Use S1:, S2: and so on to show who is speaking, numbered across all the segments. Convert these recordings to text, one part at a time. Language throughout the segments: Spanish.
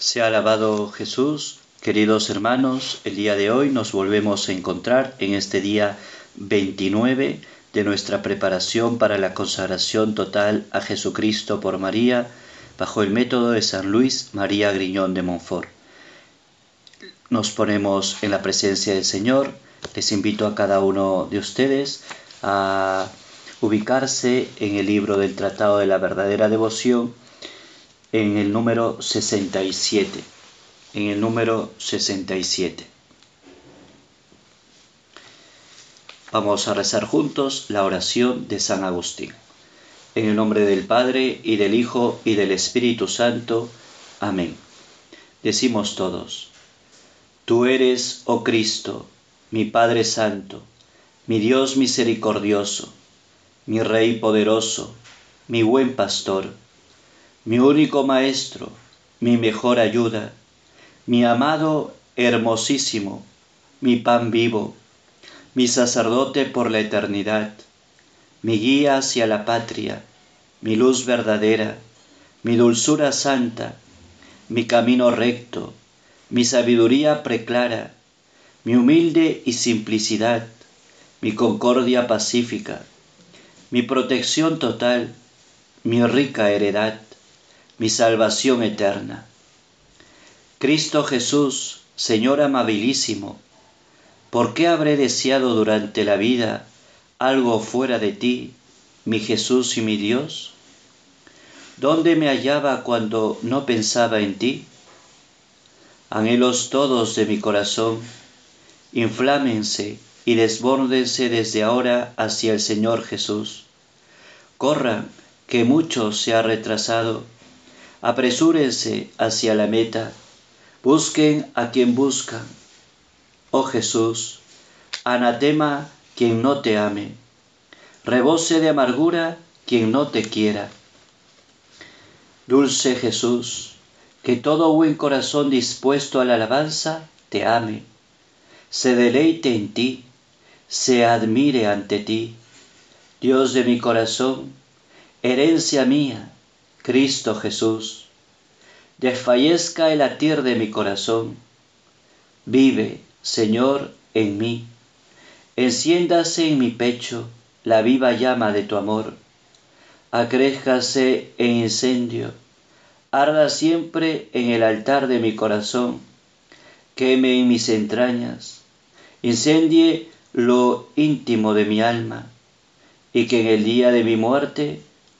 S1: Sea alabado Jesús, queridos hermanos, el día de hoy nos volvemos a encontrar en este día 29 de nuestra preparación para la consagración total a Jesucristo por María, bajo el método de San Luis María Griñón de Montfort. Nos ponemos en la presencia del Señor, les invito a cada uno de ustedes a ubicarse en el libro del Tratado de la Verdadera Devoción, en el número 67. En el número 67. Vamos a rezar juntos la oración de San Agustín. En el nombre del Padre y del Hijo y del Espíritu Santo. Amén. Decimos todos, Tú eres, oh Cristo, mi Padre Santo, mi Dios misericordioso, mi Rey poderoso, mi buen pastor mi único maestro, mi mejor ayuda, mi amado hermosísimo, mi pan vivo, mi sacerdote por la eternidad, mi guía hacia la patria, mi luz verdadera, mi dulzura santa, mi camino recto, mi sabiduría preclara, mi humilde y simplicidad, mi concordia pacífica, mi protección total, mi rica heredad, mi salvación eterna. Cristo Jesús, Señor amabilísimo, ¿por qué habré deseado durante la vida algo fuera de ti, mi Jesús y mi Dios? ¿Dónde me hallaba cuando no pensaba en ti? Anhelos todos de mi corazón, inflámense y desbórdense desde ahora hacia el Señor Jesús. Corran, que mucho se ha retrasado apresúrense hacia la meta, busquen a quien buscan. Oh Jesús, anatema quien no te ame, rebose de amargura quien no te quiera. Dulce Jesús, que todo buen corazón dispuesto a la alabanza te ame, se deleite en ti, se admire ante ti. Dios de mi corazón, herencia mía, Cristo Jesús, desfallezca el latir de mi corazón. Vive, Señor, en mí. Enciéndase en mi pecho la viva llama de tu amor. Acréjase en incendio. Arda siempre en el altar de mi corazón. Queme en mis entrañas. Incendie lo íntimo de mi alma. Y que en el día de mi muerte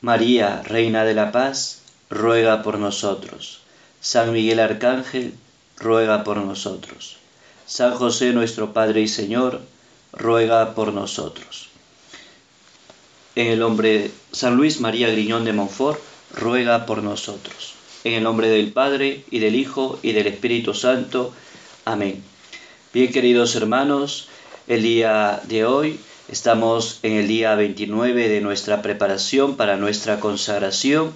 S1: María, Reina de la Paz, ruega por nosotros. San Miguel Arcángel, ruega por nosotros. San José nuestro Padre y Señor, ruega por nosotros. En el nombre de San Luis María Griñón de Montfort, ruega por nosotros. En el nombre del Padre y del Hijo y del Espíritu Santo. Amén. Bien queridos hermanos, el día de hoy Estamos en el día 29 de nuestra preparación para nuestra consagración,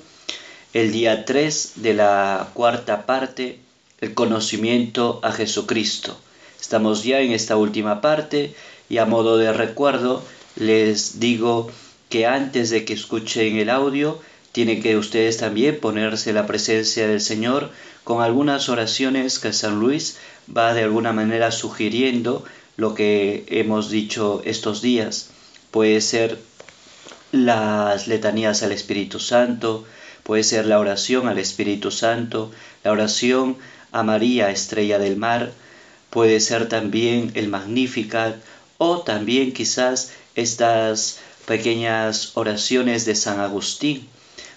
S1: el día 3 de la cuarta parte, el conocimiento a Jesucristo. Estamos ya en esta última parte y a modo de recuerdo les digo que antes de que escuchen el audio, tienen que ustedes también ponerse la presencia del Señor con algunas oraciones que San Luis va de alguna manera sugiriendo lo que hemos dicho estos días. Puede ser las letanías al Espíritu Santo, puede ser la oración al Espíritu Santo, la oración a María, estrella del mar, puede ser también el Magnificat o también quizás estas pequeñas oraciones de San Agustín,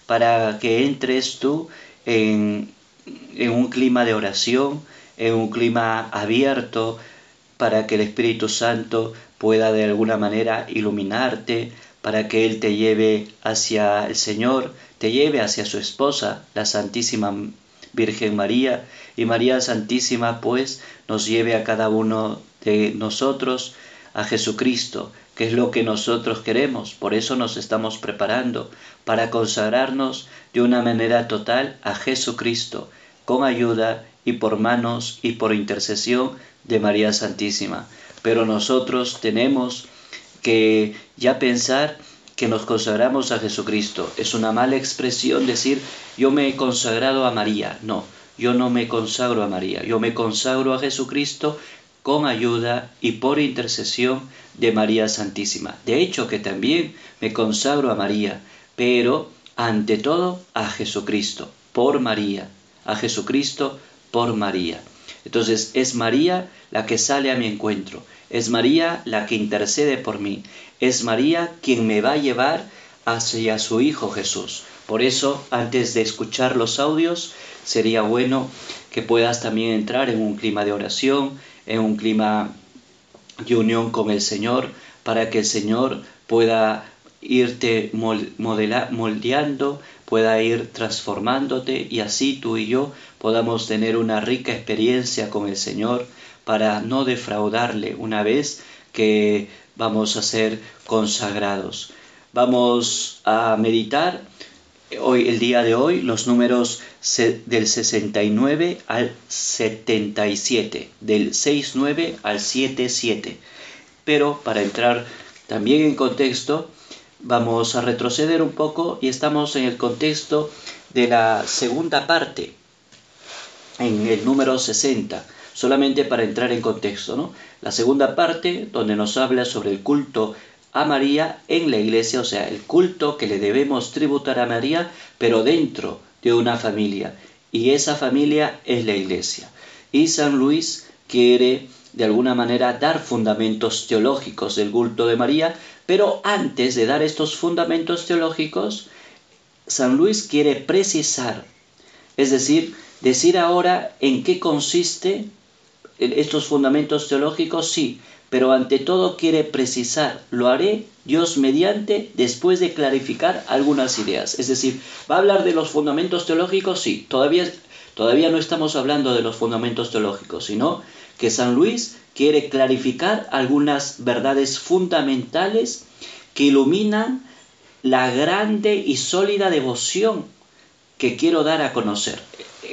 S1: para que entres tú en, en un clima de oración, en un clima abierto, para que el Espíritu Santo pueda de alguna manera iluminarte, para que Él te lleve hacia el Señor, te lleve hacia su esposa, la Santísima Virgen María, y María Santísima, pues, nos lleve a cada uno de nosotros a Jesucristo, que es lo que nosotros queremos. Por eso nos estamos preparando para consagrarnos de una manera total a Jesucristo, con ayuda y por manos y por intercesión de María Santísima. Pero nosotros tenemos que ya pensar que nos consagramos a Jesucristo. Es una mala expresión decir yo me he consagrado a María. No, yo no me consagro a María, yo me consagro a Jesucristo con ayuda y por intercesión de María Santísima. De hecho que también me consagro a María, pero ante todo a Jesucristo, por María, a Jesucristo por María. Entonces es María la que sale a mi encuentro, es María la que intercede por mí, es María quien me va a llevar hacia su Hijo Jesús. Por eso, antes de escuchar los audios, sería bueno que puedas también entrar en un clima de oración, en un clima de unión con el Señor, para que el Señor pueda irte moldeando, pueda ir transformándote y así tú y yo podamos tener una rica experiencia con el Señor para no defraudarle una vez que vamos a ser consagrados. Vamos a meditar hoy, el día de hoy, los números del 69 al 77, del 69 al 77. Pero para entrar también en contexto, vamos a retroceder un poco y estamos en el contexto de la segunda parte, en el número 60 solamente para entrar en contexto, ¿no? La segunda parte, donde nos habla sobre el culto a María en la iglesia, o sea, el culto que le debemos tributar a María, pero dentro de una familia. Y esa familia es la iglesia. Y San Luis quiere de alguna manera dar fundamentos teológicos del culto de María, pero antes de dar estos fundamentos teológicos, San Luis quiere precisar, es decir, decir ahora en qué consiste estos fundamentos teológicos, sí, pero ante todo quiere precisar, lo haré Dios mediante después de clarificar algunas ideas. Es decir, ¿va a hablar de los fundamentos teológicos? Sí, todavía, todavía no estamos hablando de los fundamentos teológicos, sino que San Luis quiere clarificar algunas verdades fundamentales que iluminan la grande y sólida devoción que quiero dar a conocer,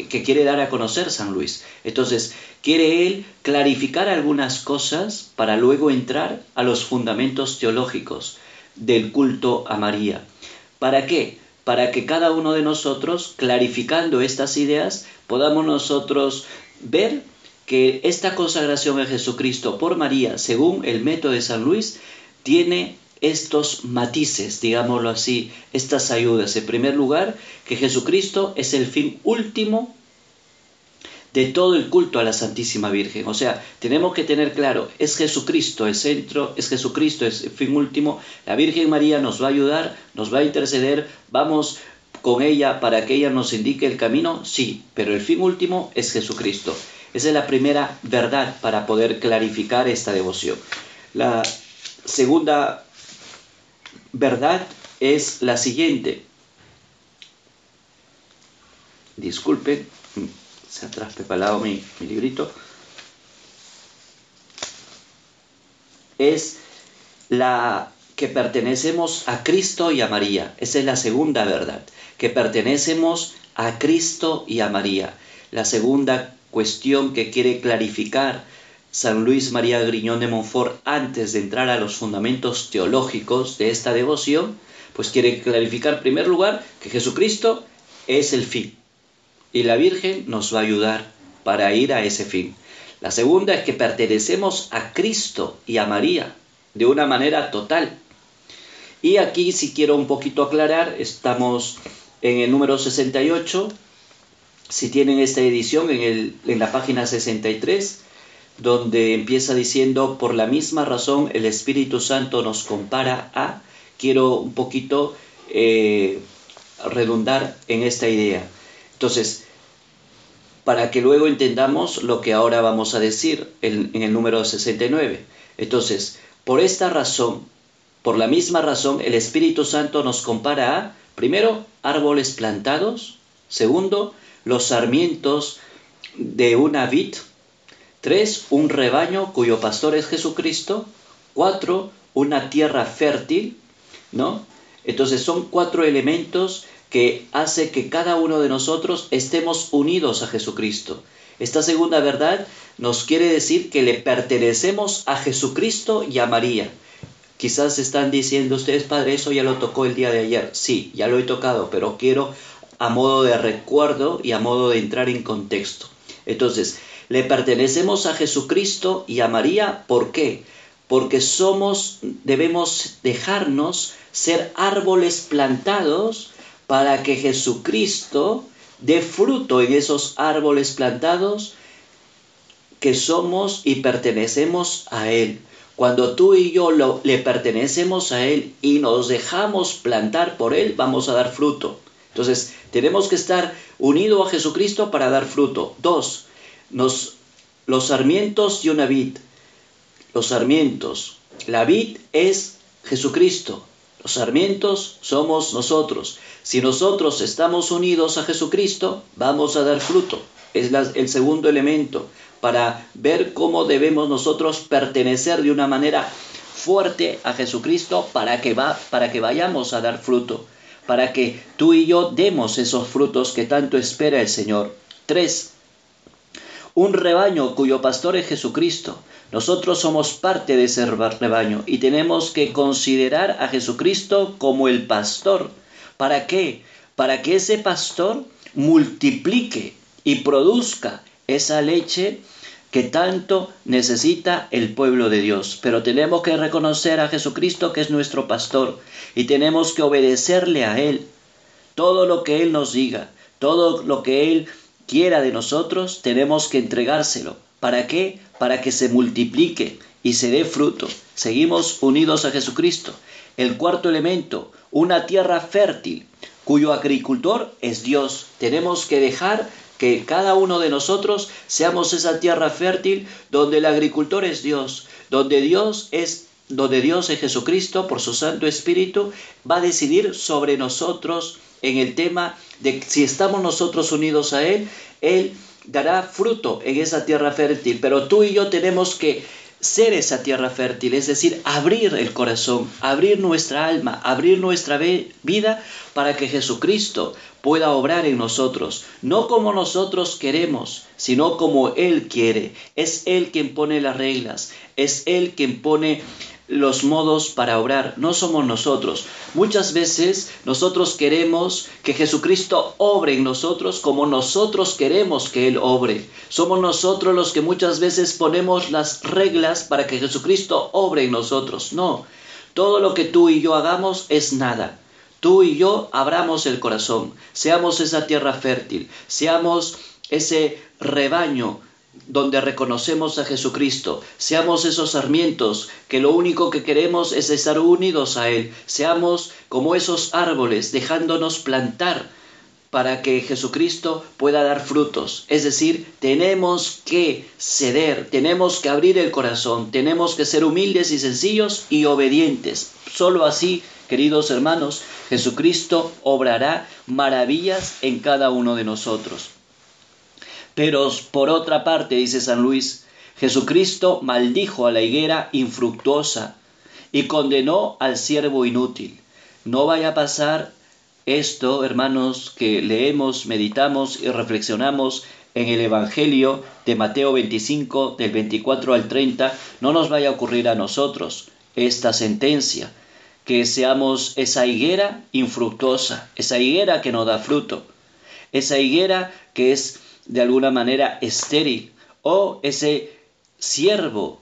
S1: que quiere dar a conocer San Luis. Entonces, quiere él clarificar algunas cosas para luego entrar a los fundamentos teológicos del culto a María. ¿Para qué? Para que cada uno de nosotros, clarificando estas ideas, podamos nosotros ver que esta consagración a Jesucristo por María, según el método de San Luis, tiene estos matices, digámoslo así, estas ayudas. En primer lugar, que Jesucristo es el fin último de todo el culto a la Santísima Virgen. O sea, tenemos que tener claro, es Jesucristo el centro, es Jesucristo el fin último. La Virgen María nos va a ayudar, nos va a interceder, vamos con ella para que ella nos indique el camino, sí, pero el fin último es Jesucristo. Esa es la primera verdad para poder clarificar esta devoción. La segunda verdad es la siguiente. Disculpen, se ha traspepalado mi, mi librito. Es la que pertenecemos a Cristo y a María. Esa es la segunda verdad, que pertenecemos a Cristo y a María. La segunda cuestión que quiere clarificar San Luis María Griñón de Montfort, antes de entrar a los fundamentos teológicos de esta devoción, pues quiere clarificar en primer lugar que Jesucristo es el fin y la Virgen nos va a ayudar para ir a ese fin. La segunda es que pertenecemos a Cristo y a María de una manera total. Y aquí si quiero un poquito aclarar, estamos en el número 68, si tienen esta edición en, la página 63, donde empieza diciendo, por la misma razón el Espíritu Santo nos compara a, quiero un poquito eh, redundar en esta idea. Entonces, para que luego entendamos lo que ahora vamos a decir en, en el número 69. Entonces, por esta razón, por la misma razón, el Espíritu Santo nos compara a, primero, árboles plantados, Segundo, los sarmientos de una vid. Tres, un rebaño cuyo pastor es Jesucristo. Cuatro, una tierra fértil, ¿no? Entonces son cuatro elementos que hace que cada uno de nosotros estemos unidos a Jesucristo. Esta segunda verdad nos quiere decir que le pertenecemos a Jesucristo y a María. Quizás están diciendo ustedes, Padre, eso ya lo tocó el día de ayer. Sí, ya lo he tocado, pero quiero a modo de recuerdo y a modo de entrar en contexto. Entonces, le pertenecemos a Jesucristo y a María, ¿por qué? Porque somos, debemos dejarnos ser árboles plantados para que Jesucristo dé fruto en esos árboles plantados que somos y pertenecemos a Él. Cuando tú y yo le pertenecemos a Él y nos dejamos plantar por Él, vamos a dar fruto. Entonces, tenemos que estar unidos a Jesucristo para dar fruto. Dos, los sarmientos y una vid. Los sarmientos. La vid es Jesucristo. Los sarmientos somos nosotros. Si nosotros estamos unidos a Jesucristo, vamos a dar fruto. Es el segundo elemento para ver cómo debemos nosotros pertenecer de una manera fuerte a Jesucristo para que, para que vayamos a dar fruto, para que tú y yo demos esos frutos que tanto espera el Señor. Tres, un rebaño cuyo pastor es Jesucristo. Nosotros somos parte de ese rebaño y tenemos que considerar a Jesucristo como el pastor. ¿Para qué? Para que ese pastor multiplique y produzca esa leche que tanto necesita el pueblo de Dios. Pero tenemos que reconocer a Jesucristo que es nuestro pastor y tenemos que obedecerle a Él. Todo lo que Él nos diga, todo lo que Él quiera de nosotros, tenemos que entregárselo. ¿Para qué? Para que se multiplique y se dé fruto. Seguimos unidos a Jesucristo. El cuarto elemento, una tierra fértil, cuyo agricultor es Dios. Tenemos que dejar que cada uno de nosotros seamos esa tierra fértil donde el agricultor es Dios, donde Dios es donde Dios es Jesucristo por su Santo Espíritu va a decidir sobre nosotros en el tema de si estamos nosotros unidos a Él, Él dará fruto en esa tierra fértil, pero tú y yo tenemos que ser esa tierra fértil, es decir, abrir el corazón, abrir nuestra alma, abrir nuestra vida para que Jesucristo pueda obrar en nosotros, no como nosotros queremos, sino como Él quiere. Es Él quien pone las reglas, es Él quien pone los modos para obrar, no somos nosotros. Muchas veces nosotros queremos que Jesucristo obre en nosotros como nosotros queremos que Él obre. Somos nosotros los que muchas veces ponemos las reglas para que Jesucristo obre en nosotros. No, todo lo que tú y yo hagamos es nada. Tú y yo abramos el corazón, seamos esa tierra fértil, seamos ese rebaño donde reconocemos a Jesucristo, seamos esos sarmientos que lo único que queremos es estar unidos a Él, seamos como esos árboles dejándonos plantar para que Jesucristo pueda dar frutos. Es decir, tenemos que ceder, tenemos que abrir el corazón, tenemos que ser humildes y sencillos y obedientes. Solo así, queridos hermanos, Jesucristo obrará maravillas en cada uno de nosotros. Pero por otra parte, dice San Luis, Jesucristo maldijo a la higuera infructuosa y condenó al siervo inútil. No vaya a pasar esto, hermanos, que leemos, meditamos y reflexionamos en el Evangelio de Mateo 25, del 24 al 30, no nos vaya a ocurrir a nosotros esta sentencia, que seamos esa higuera infructuosa, esa higuera que no da fruto, esa higuera que es de alguna manera estéril o ese siervo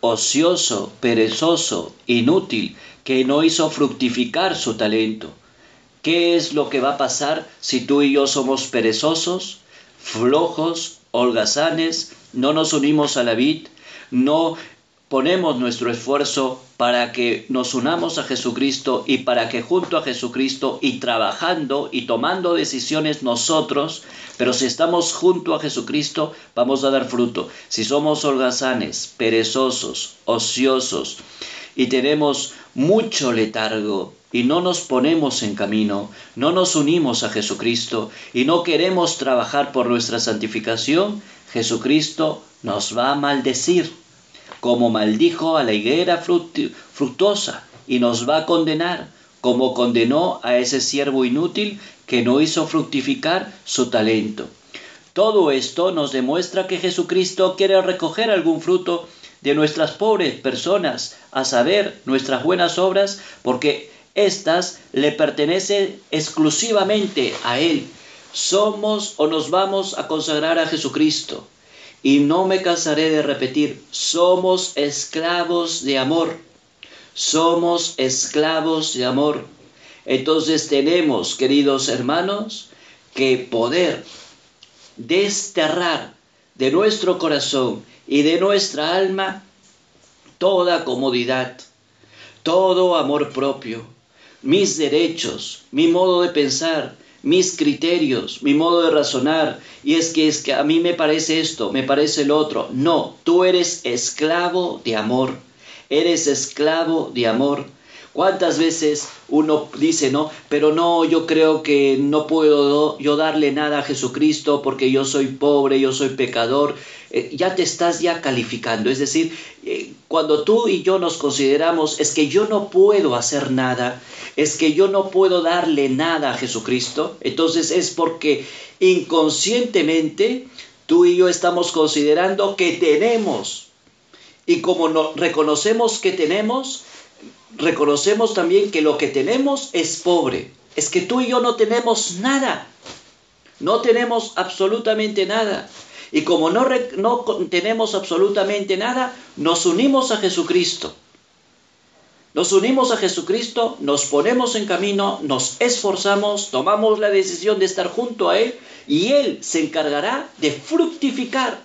S1: ocioso, perezoso, inútil, que no hizo fructificar su talento. ¿Qué es lo que va a pasar si tú y yo somos perezosos, flojos, holgazanes, no nos unimos a la vid, no ponemos nuestro esfuerzo para que nos unamos a Jesucristo y para que junto a Jesucristo y trabajando y tomando decisiones nosotros, pero si estamos junto a Jesucristo vamos a dar fruto. Si somos holgazanes, perezosos, ociosos y tenemos mucho letargo y no nos ponemos en camino, no nos unimos a Jesucristo y no queremos trabajar por nuestra santificación, Jesucristo nos va a maldecir, como maldijo a la higuera fructuosa y nos va a condenar, como condenó a ese siervo inútil que no hizo fructificar su talento. Todo esto nos demuestra que Jesucristo quiere recoger algún fruto de nuestras pobres personas, a saber, nuestras buenas obras, porque éstas le pertenecen exclusivamente a Él. Somos o nos vamos a consagrar a Jesucristo. Y no me cansaré de repetir, somos esclavos de amor. Somos esclavos de amor. Entonces tenemos, queridos hermanos, que poder desterrar de nuestro corazón y de nuestra alma toda comodidad, todo amor propio, mis derechos, mi modo de pensar, mis criterios, mi modo de razonar, y es que es que a mí me parece esto, me parece el otro. No, tú eres esclavo de amor. Eres esclavo de amor. ¿Cuántas veces uno dice, no, pero no, yo creo que no puedo yo darle nada a Jesucristo porque yo soy pobre, yo soy pecador? Eh, ya te estás ya calificando. Es decir, eh, cuando tú y yo nos consideramos, es que yo no puedo hacer nada, es que yo no puedo darle nada a Jesucristo, entonces es porque inconscientemente tú y yo estamos considerando que tenemos. Y como no, reconocemos que tenemos, reconocemos también que lo que tenemos es pobre. Es que tú y yo no tenemos nada. No tenemos absolutamente nada. Y como no, no tenemos absolutamente nada, nos unimos a Jesucristo. Nos unimos a Jesucristo, nos ponemos en camino, nos esforzamos, tomamos la decisión de estar junto a Él y Él se encargará de fructificar.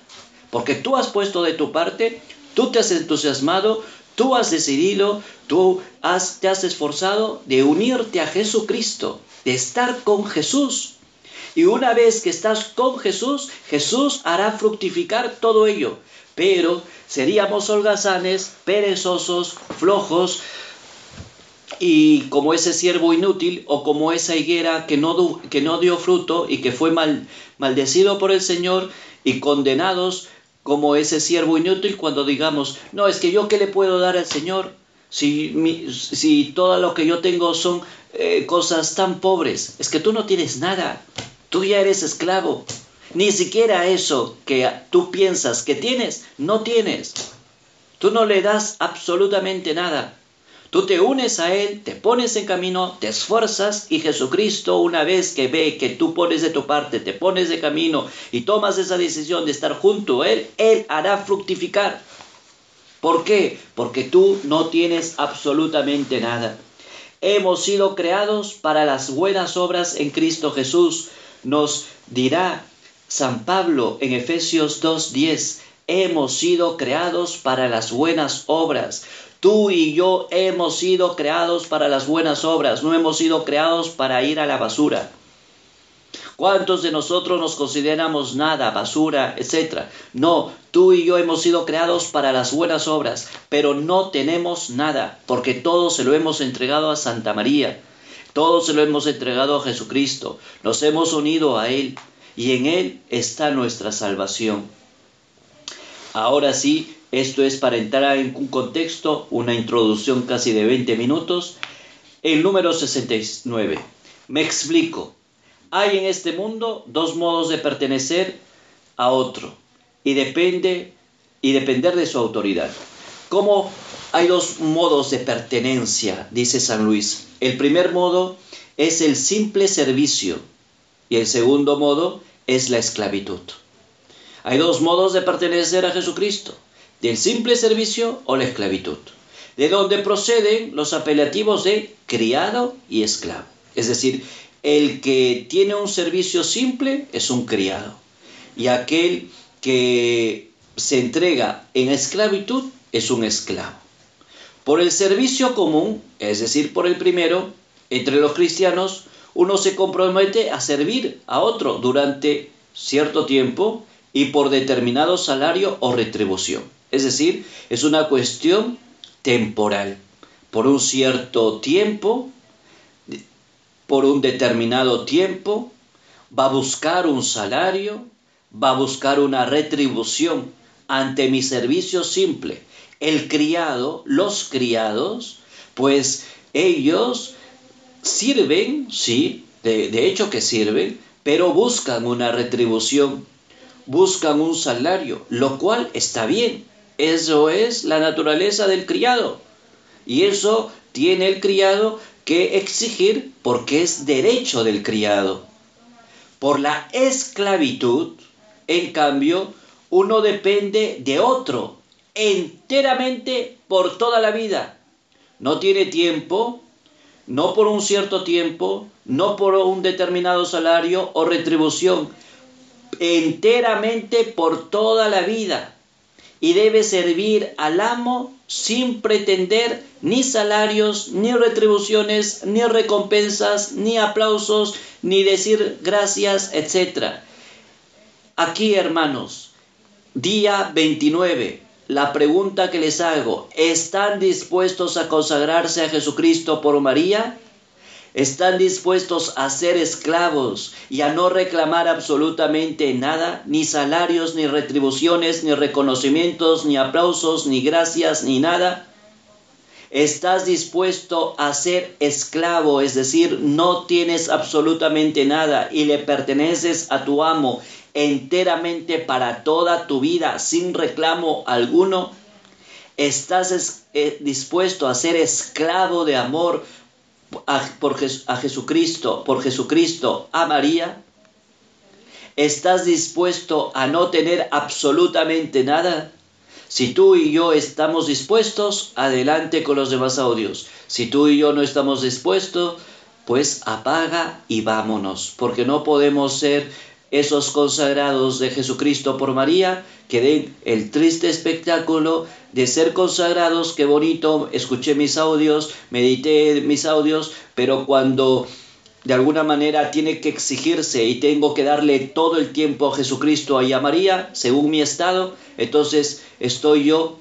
S1: Porque tú has puesto de tu parte, tú te has entusiasmado, Tú has decidido, tú has, te has esforzado de unirte a Jesucristo, de estar con Jesús. Y una vez que estás con Jesús, Jesús hará fructificar todo ello. Pero seríamos holgazanes, perezosos, flojos, y como ese siervo inútil o como esa higuera que no, que no dio fruto y que fue mal, maldecido por el Señor y condenados como ese siervo inútil cuando digamos, no, es que yo qué le puedo dar al Señor si, si todo lo que yo tengo son eh, cosas tan pobres, es que tú no tienes nada, tú ya eres esclavo, ni siquiera eso que tú piensas que tienes, no tienes, tú no le das absolutamente nada. Tú te unes a Él, te pones en camino, te esfuerzas y Jesucristo una vez que ve que tú pones de tu parte, te pones de camino y tomas esa decisión de estar junto a Él, Él hará fructificar. ¿Por qué? Porque tú no tienes absolutamente nada. Hemos sido creados para las buenas obras en Cristo Jesús. Nos dirá San Pablo en Efesios 2.10. Hemos sido creados para las buenas obras. Tú y yo hemos sido creados para las buenas obras, no hemos sido creados para ir a la basura. ¿Cuántos de nosotros nos consideramos nada, basura, etcétera? No, tú y yo hemos sido creados para las buenas obras, pero no tenemos nada, porque todo se lo hemos entregado a Santa María, todo se lo hemos entregado a Jesucristo, nos hemos unido a Él y en Él está nuestra salvación. Ahora sí, esto es para entrar en un contexto, una introducción casi de 20 minutos. El número 69. Me explico. Hay en este mundo dos modos de pertenecer a otro y depende y depender de su autoridad. ¿Cómo hay dos modos de pertenencia? Dice San Luis. El primer modo es el simple servicio y el segundo modo es la esclavitud. Hay dos modos de pertenecer a Jesucristo del simple servicio o la esclavitud, de donde proceden los apelativos de criado y esclavo. Es decir, el que tiene un servicio simple es un criado y aquel que se entrega en esclavitud es un esclavo. Por el servicio común, es decir, por el primero, entre los cristianos, uno se compromete a servir a otro durante cierto tiempo y por determinado salario o retribución. Es decir, es una cuestión temporal. Por un cierto tiempo por un determinado tiempo, va a buscar un salario, va a buscar una retribución ante mi servicio simple. El criado, los criados, pues ellos sirven, sí, de, hecho que sirven, pero buscan una retribución, buscan un salario, lo cual está bien. Eso es la naturaleza del criado. Y eso tiene el criado que exigir porque es derecho del criado. Por la esclavitud, en cambio, uno depende de otro enteramente por toda la vida. No tiene tiempo, no por un cierto tiempo, no por un determinado salario o retribución, enteramente por toda la vida. Y debe servir al amo sin pretender ni salarios, ni retribuciones, ni recompensas, ni aplausos, ni decir gracias, etc. Aquí, hermanos, día 29, la pregunta que les hago, ¿están dispuestos a consagrarse a Jesucristo por María? ¿Están dispuestos a ser esclavos y a no reclamar absolutamente nada, ni salarios, ni retribuciones, ni reconocimientos, ni aplausos, ni gracias, ni nada? ¿Estás dispuesto a ser esclavo, es decir, no tienes absolutamente nada y le perteneces a tu amo enteramente para toda tu vida sin reclamo alguno? ¿Estás eh, dispuesto a ser esclavo de amor a, por, a Jesucristo, por Jesucristo, a María? ¿Estás dispuesto a no tener absolutamente nada? Si tú y yo estamos dispuestos, adelante con los demás audios. Si tú y yo no estamos dispuestos, pues apaga y vámonos, porque no podemos ser esos consagrados de Jesucristo por María que den el triste espectáculo de ser consagrados, qué bonito, escuché mis audios, medité mis audios, pero cuando de alguna manera tiene que exigirse y tengo que darle todo el tiempo a Jesucristo y a María, según mi estado, entonces estoy yo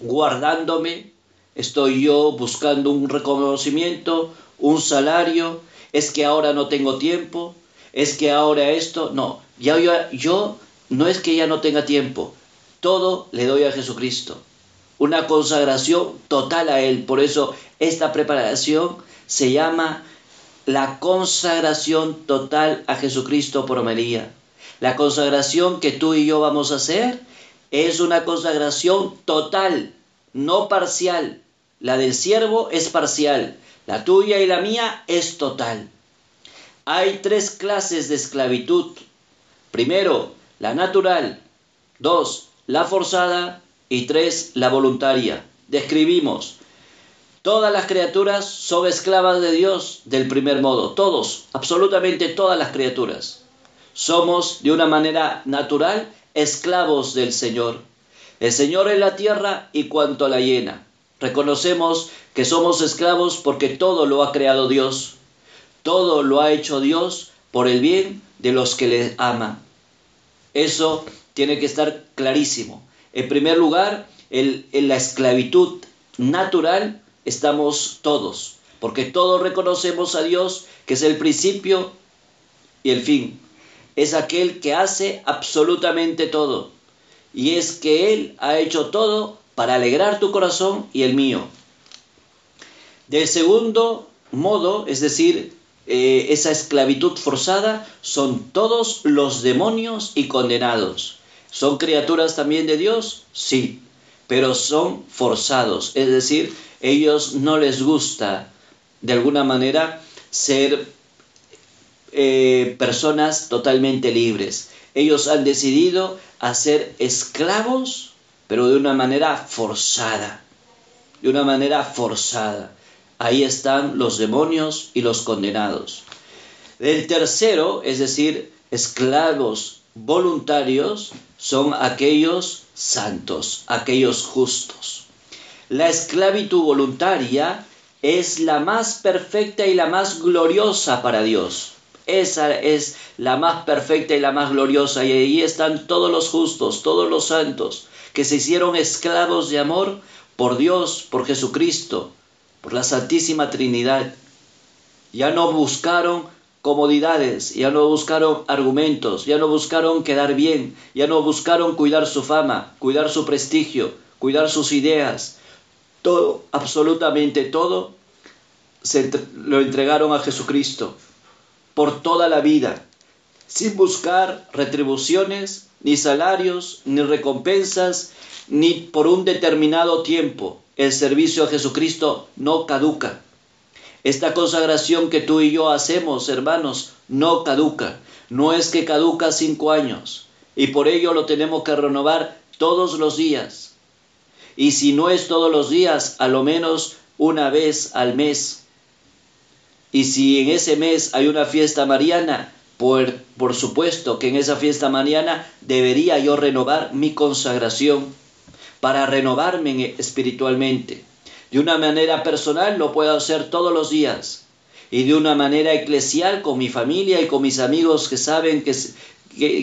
S1: guardándome, estoy yo buscando un reconocimiento, un salario, es que ahora no tengo tiempo, es que ahora esto, no, ya yo, yo no es que ya no tenga tiempo, todo le doy a Jesucristo, una consagración total a Él, por eso esta preparación se llama la consagración total a Jesucristo por María. La consagración que tú y yo vamos a hacer es una consagración total, no parcial. La del siervo es parcial, la tuya y la mía es total. Hay tres clases de esclavitud. Primero, la natural. Dos, la forzada. Y tres, la voluntaria. Describimos. Todas las criaturas son esclavas de Dios del primer modo. Todos, absolutamente todas las criaturas. Somos de una manera natural esclavos del Señor. El Señor es la tierra y cuanto la llena. Reconocemos que somos esclavos porque todo lo ha creado Dios. Todo lo ha hecho Dios por el bien de los que le aman. Eso tiene que estar clarísimo. En primer lugar, en la esclavitud natural estamos todos, porque todos reconocemos a Dios que es el principio y el fin. Es aquel que hace absolutamente todo. Y es que Él ha hecho todo para alegrar tu corazón y el mío. Del segundo modo, es decir, eh, esa esclavitud forzada son todos los demonios y condenados. ¿Son criaturas también de Dios? Sí, pero son forzados, es decir, ellos no les gusta de alguna manera ser eh, personas totalmente libres. Ellos han decidido hacer esclavos, pero de una manera forzada, de una manera forzada. Ahí están los demonios y los condenados. El tercero, es decir, esclavos voluntarios, son aquellos santos, aquellos justos. La esclavitud voluntaria es la más perfecta y la más gloriosa para Dios. Esa es la más perfecta y la más gloriosa. Y ahí están todos los justos, todos los santos, que se hicieron esclavos de amor por Dios, por Jesucristo, por la Santísima Trinidad. Ya no buscaron comodidades, ya no buscaron argumentos, ya no buscaron quedar bien, ya no buscaron cuidar su fama, cuidar su prestigio, cuidar sus ideas. Todo, absolutamente todo, se lo entregaron a Jesucristo por toda la vida, sin buscar retribuciones, ni salarios, ni recompensas, ni por un determinado tiempo. El servicio a Jesucristo no caduca. Esta consagración que tú y yo hacemos, hermanos, no caduca. No es que caduca cinco años. Y por ello lo tenemos que renovar todos los días. Y si no es todos los días, a lo menos una vez al mes. Y si en ese mes hay una fiesta mariana, por, por supuesto que en esa fiesta mariana debería yo renovar mi consagración para renovarme espiritualmente. De una manera personal lo puedo hacer todos los días y de una manera eclesial con mi familia y con mis amigos que saben que,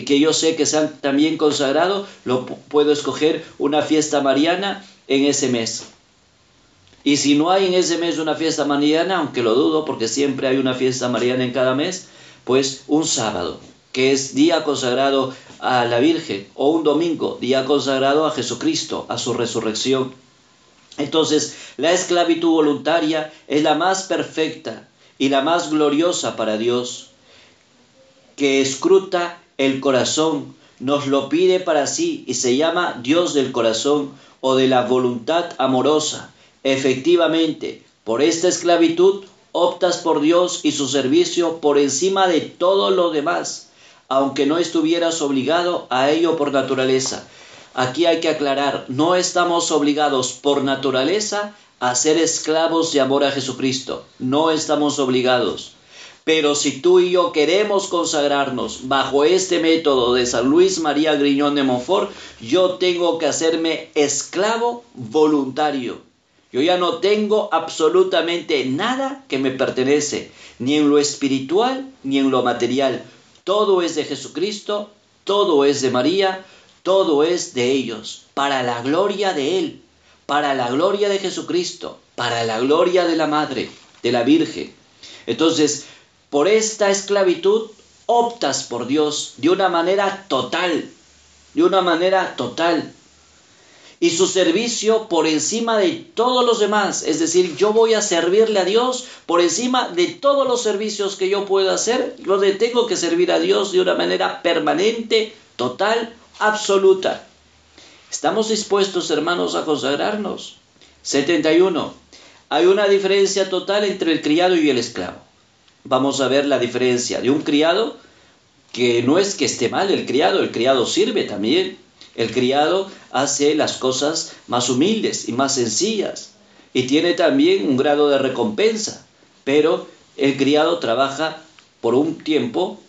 S1: que, yo sé que se han también consagrado, lo puedo escoger una fiesta mariana en ese mes. Y si no hay en ese mes una fiesta mariana, aunque lo dudo porque siempre hay una fiesta mariana en cada mes, pues un sábado, que es día consagrado a la Virgen, o un domingo, día consagrado a Jesucristo, a su resurrección. Entonces, la esclavitud voluntaria es la más perfecta y la más gloriosa para Dios, que escruta el corazón, nos lo pide para sí y se llama Dios del corazón o de la voluntad amorosa. Efectivamente, por esta esclavitud optas por Dios y su servicio por encima de todo lo demás aunque no estuvieras obligado a ello por naturaleza. Aquí hay que aclarar, no estamos obligados por naturaleza a ser esclavos de amor a Jesucristo, no estamos obligados. Pero si tú y yo queremos consagrarnos bajo este método de San Luis María Griñón de Montfort, yo tengo que hacerme esclavo voluntario. Yo ya no tengo absolutamente nada que me pertenece, ni en lo espiritual ni en lo material. Todo es de Jesucristo, todo es de María, todo es de ellos, para la gloria de Él, para la gloria de Jesucristo, para la gloria de la Madre, de la Virgen. Entonces, por esta esclavitud optas por Dios de una manera total, de una manera total y su servicio por encima de todos los demás. Es decir, yo voy a servirle a Dios por encima de todos los servicios que yo pueda hacer. Yo tengo que servir a Dios de una manera permanente, total, absoluta. ¿Estamos dispuestos, hermanos, a consagrarnos? 71. Hay una diferencia total entre el criado y el esclavo. Vamos a ver la diferencia de un criado que no es que esté mal el criado, el criado sirve también, el criado hace las cosas más humildes y más sencillas y tiene también un grado de recompensa, pero el criado trabaja por un tiempo,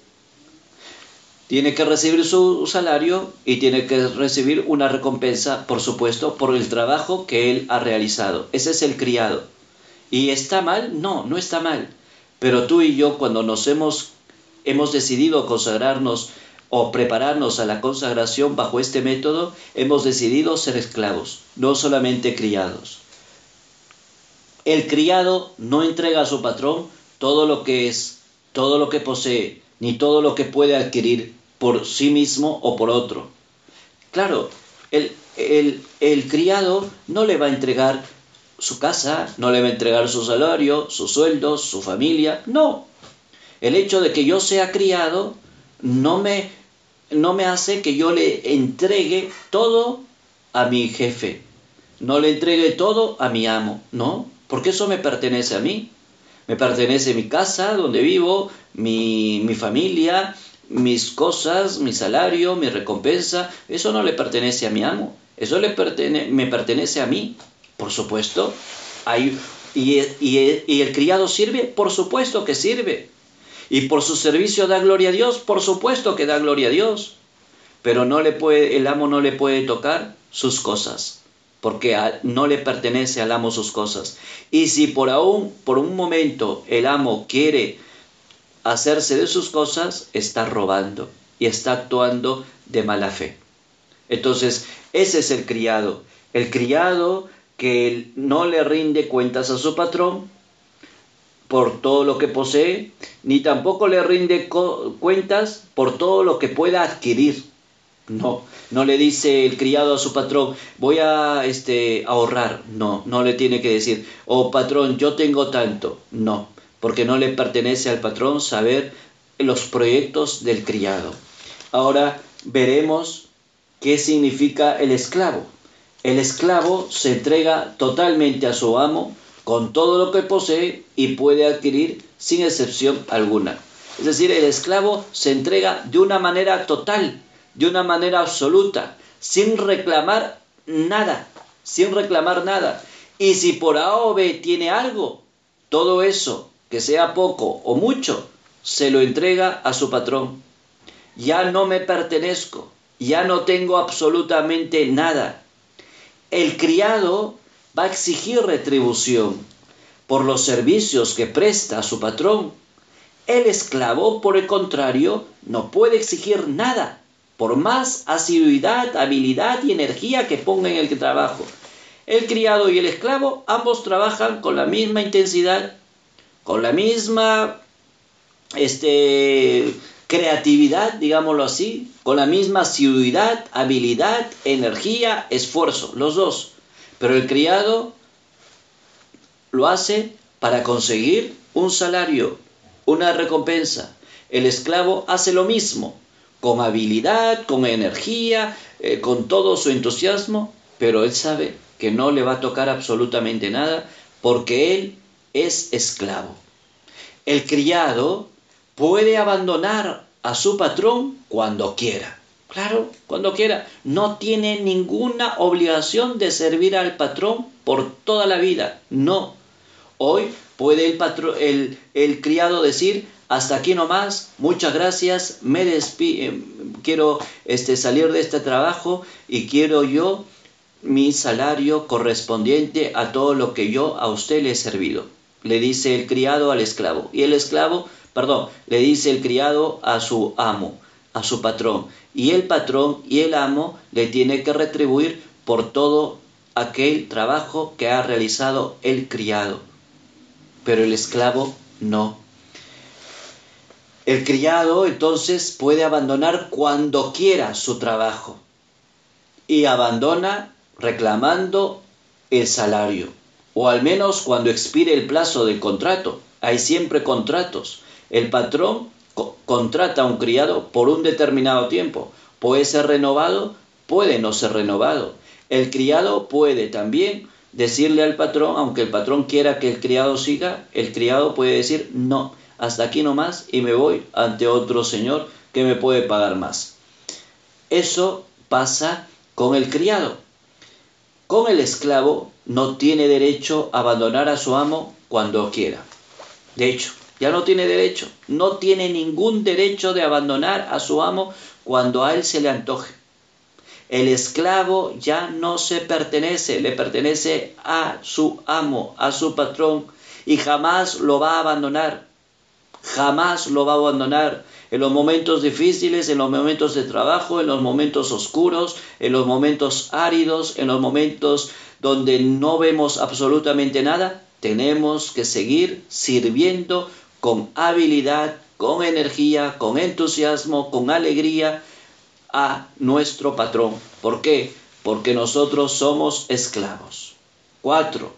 S1: tiene que recibir su salario y tiene que recibir una recompensa, por supuesto, por el trabajo que él ha realizado. Ese es el criado. ¿Y está mal? No, no está mal. Pero tú y yo cuando nos hemos, hemos decidido consagrarnos o prepararnos a la consagración bajo este método, hemos decidido ser esclavos, no solamente criados. El criado no entrega a su patrón todo lo que es, todo lo que posee, ni todo lo que puede adquirir por sí mismo o por otro. Claro, el, el, el criado no le va a entregar su casa, no le va a entregar su salario, sus sueldos, su familia, no. El hecho de que yo sea criado no me, no me hace que yo le entregue todo a mi jefe, no le entregue todo a mi amo, no, porque eso me pertenece a mí. Me pertenece mi casa donde vivo, mi, mi familia, mis cosas, mi salario, mi recompensa. Eso no le pertenece a mi amo, eso le me pertenece a mí, por supuesto. Hay, y, y el criado sirve, por supuesto que sirve. Y por su servicio da gloria a Dios, por supuesto que da gloria a Dios. Pero no le puede, el amo no le puede tocar sus cosas, porque no le pertenece al amo sus cosas. Y si por aún, por un momento, el amo quiere hacerse de sus cosas, está robando y está actuando de mala fe. Entonces, ese es el criado. El criado que no le rinde cuentas a su patrón, por todo lo que posee, ni tampoco le rinde cuentas por todo lo que pueda adquirir. No, no le dice el criado a su patrón, voy a este, ahorrar. No, no le tiene que decir, oh patrón, yo tengo tanto. No, porque no le pertenece al patrón saber los proyectos del criado. Ahora veremos qué significa el esclavo. El esclavo se entrega totalmente a su amo con todo lo que posee y puede adquirir sin excepción alguna. Es decir, el esclavo se entrega de una manera total, de una manera absoluta, sin reclamar nada, sin reclamar nada. Y si por A o B tiene algo, todo eso, que sea poco o mucho, se lo entrega a su patrón. Ya no me pertenezco, ya no tengo absolutamente nada. El criado va a exigir retribución por los servicios que presta a su patrón. El esclavo, por el contrario, no puede exigir nada, por más asiduidad, habilidad y energía que ponga en el trabajo. El criado y el esclavo ambos trabajan con la misma intensidad, con la misma este, creatividad, digámoslo así, con la misma asiduidad, habilidad, energía, esfuerzo, los dos. Pero el criado lo hace para conseguir un salario, una recompensa. El esclavo hace lo mismo, con habilidad, con energía, eh, con todo su entusiasmo, pero él sabe que no le va a tocar absolutamente nada porque él es esclavo. El criado puede abandonar a su patrón cuando quiera. Claro, cuando quiera. No tiene ninguna obligación de servir al patrón por toda la vida. No. Hoy puede el, patrón, el, el criado decir, hasta aquí nomás, muchas gracias, me despido, eh, quiero este, salir de este trabajo y quiero yo mi salario correspondiente a todo lo que yo a usted le he servido. Le dice el criado al esclavo. Y el esclavo, perdón, le dice el criado a su amo a su patrón y el patrón y el amo le tiene que retribuir por todo aquel trabajo que ha realizado el criado. Pero el esclavo no. El criado entonces puede abandonar cuando quiera su trabajo y abandona reclamando el salario o al menos cuando expire el plazo del contrato. Hay siempre contratos. El patrón contrata a un criado por un determinado tiempo. Puede ser renovado, puede no ser renovado. El criado puede también decirle al patrón, aunque el patrón quiera que el criado siga, el criado puede decir no, hasta aquí nomás y me voy ante otro señor que me puede pagar más. Eso pasa con el criado. Con el esclavo no tiene derecho a abandonar a su amo cuando quiera. De hecho, ya no tiene derecho, no tiene ningún derecho de abandonar a su amo cuando a él se le antoje. El esclavo ya no se pertenece, le pertenece a su amo, a su patrón, y jamás lo va a abandonar, jamás lo va a abandonar en los momentos difíciles, en los momentos de trabajo, en los momentos oscuros, en los momentos áridos, en los momentos donde no vemos absolutamente nada, tenemos que seguir sirviendo con habilidad, con energía, con entusiasmo, con alegría a nuestro patrón. ¿Por qué? Porque nosotros somos esclavos. 4.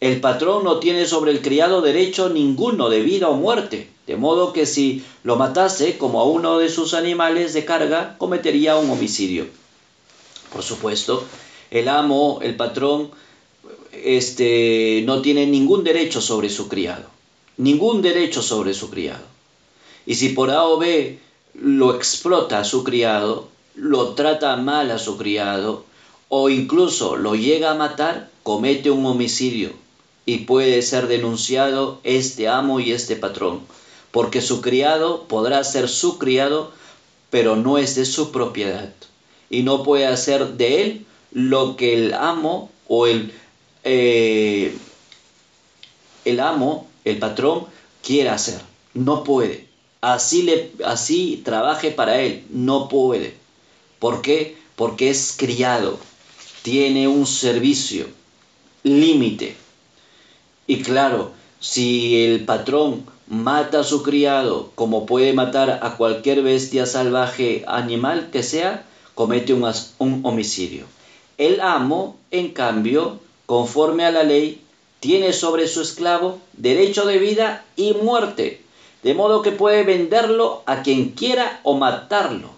S1: El patrón no tiene sobre el criado derecho ninguno de vida o muerte, de modo que si lo matase como a uno de sus animales de carga, cometería un homicidio. Por supuesto, el amo, el patrón, este, no tiene ningún derecho sobre su criado ningún derecho sobre su criado. Y si por A o B lo explota a su criado, lo trata mal a su criado, o incluso lo llega a matar, comete un homicidio y puede ser denunciado este amo y este patrón, porque su criado podrá ser su criado, pero no es de su propiedad, y no puede hacer de él lo que el amo o el, eh, el amo el patrón quiera hacer. No puede. Así, le, así trabaje para él. No puede. ¿Por qué? Porque es criado. Tiene un servicio. Límite. Y claro, Si el patrón mata a su criado como puede matar a cualquier bestia salvaje, animal que sea, comete un, un homicidio. El amo, en cambio, conforme a la ley, tiene sobre su esclavo derecho de vida y muerte, de modo que puede venderlo a quien quiera o matarlo.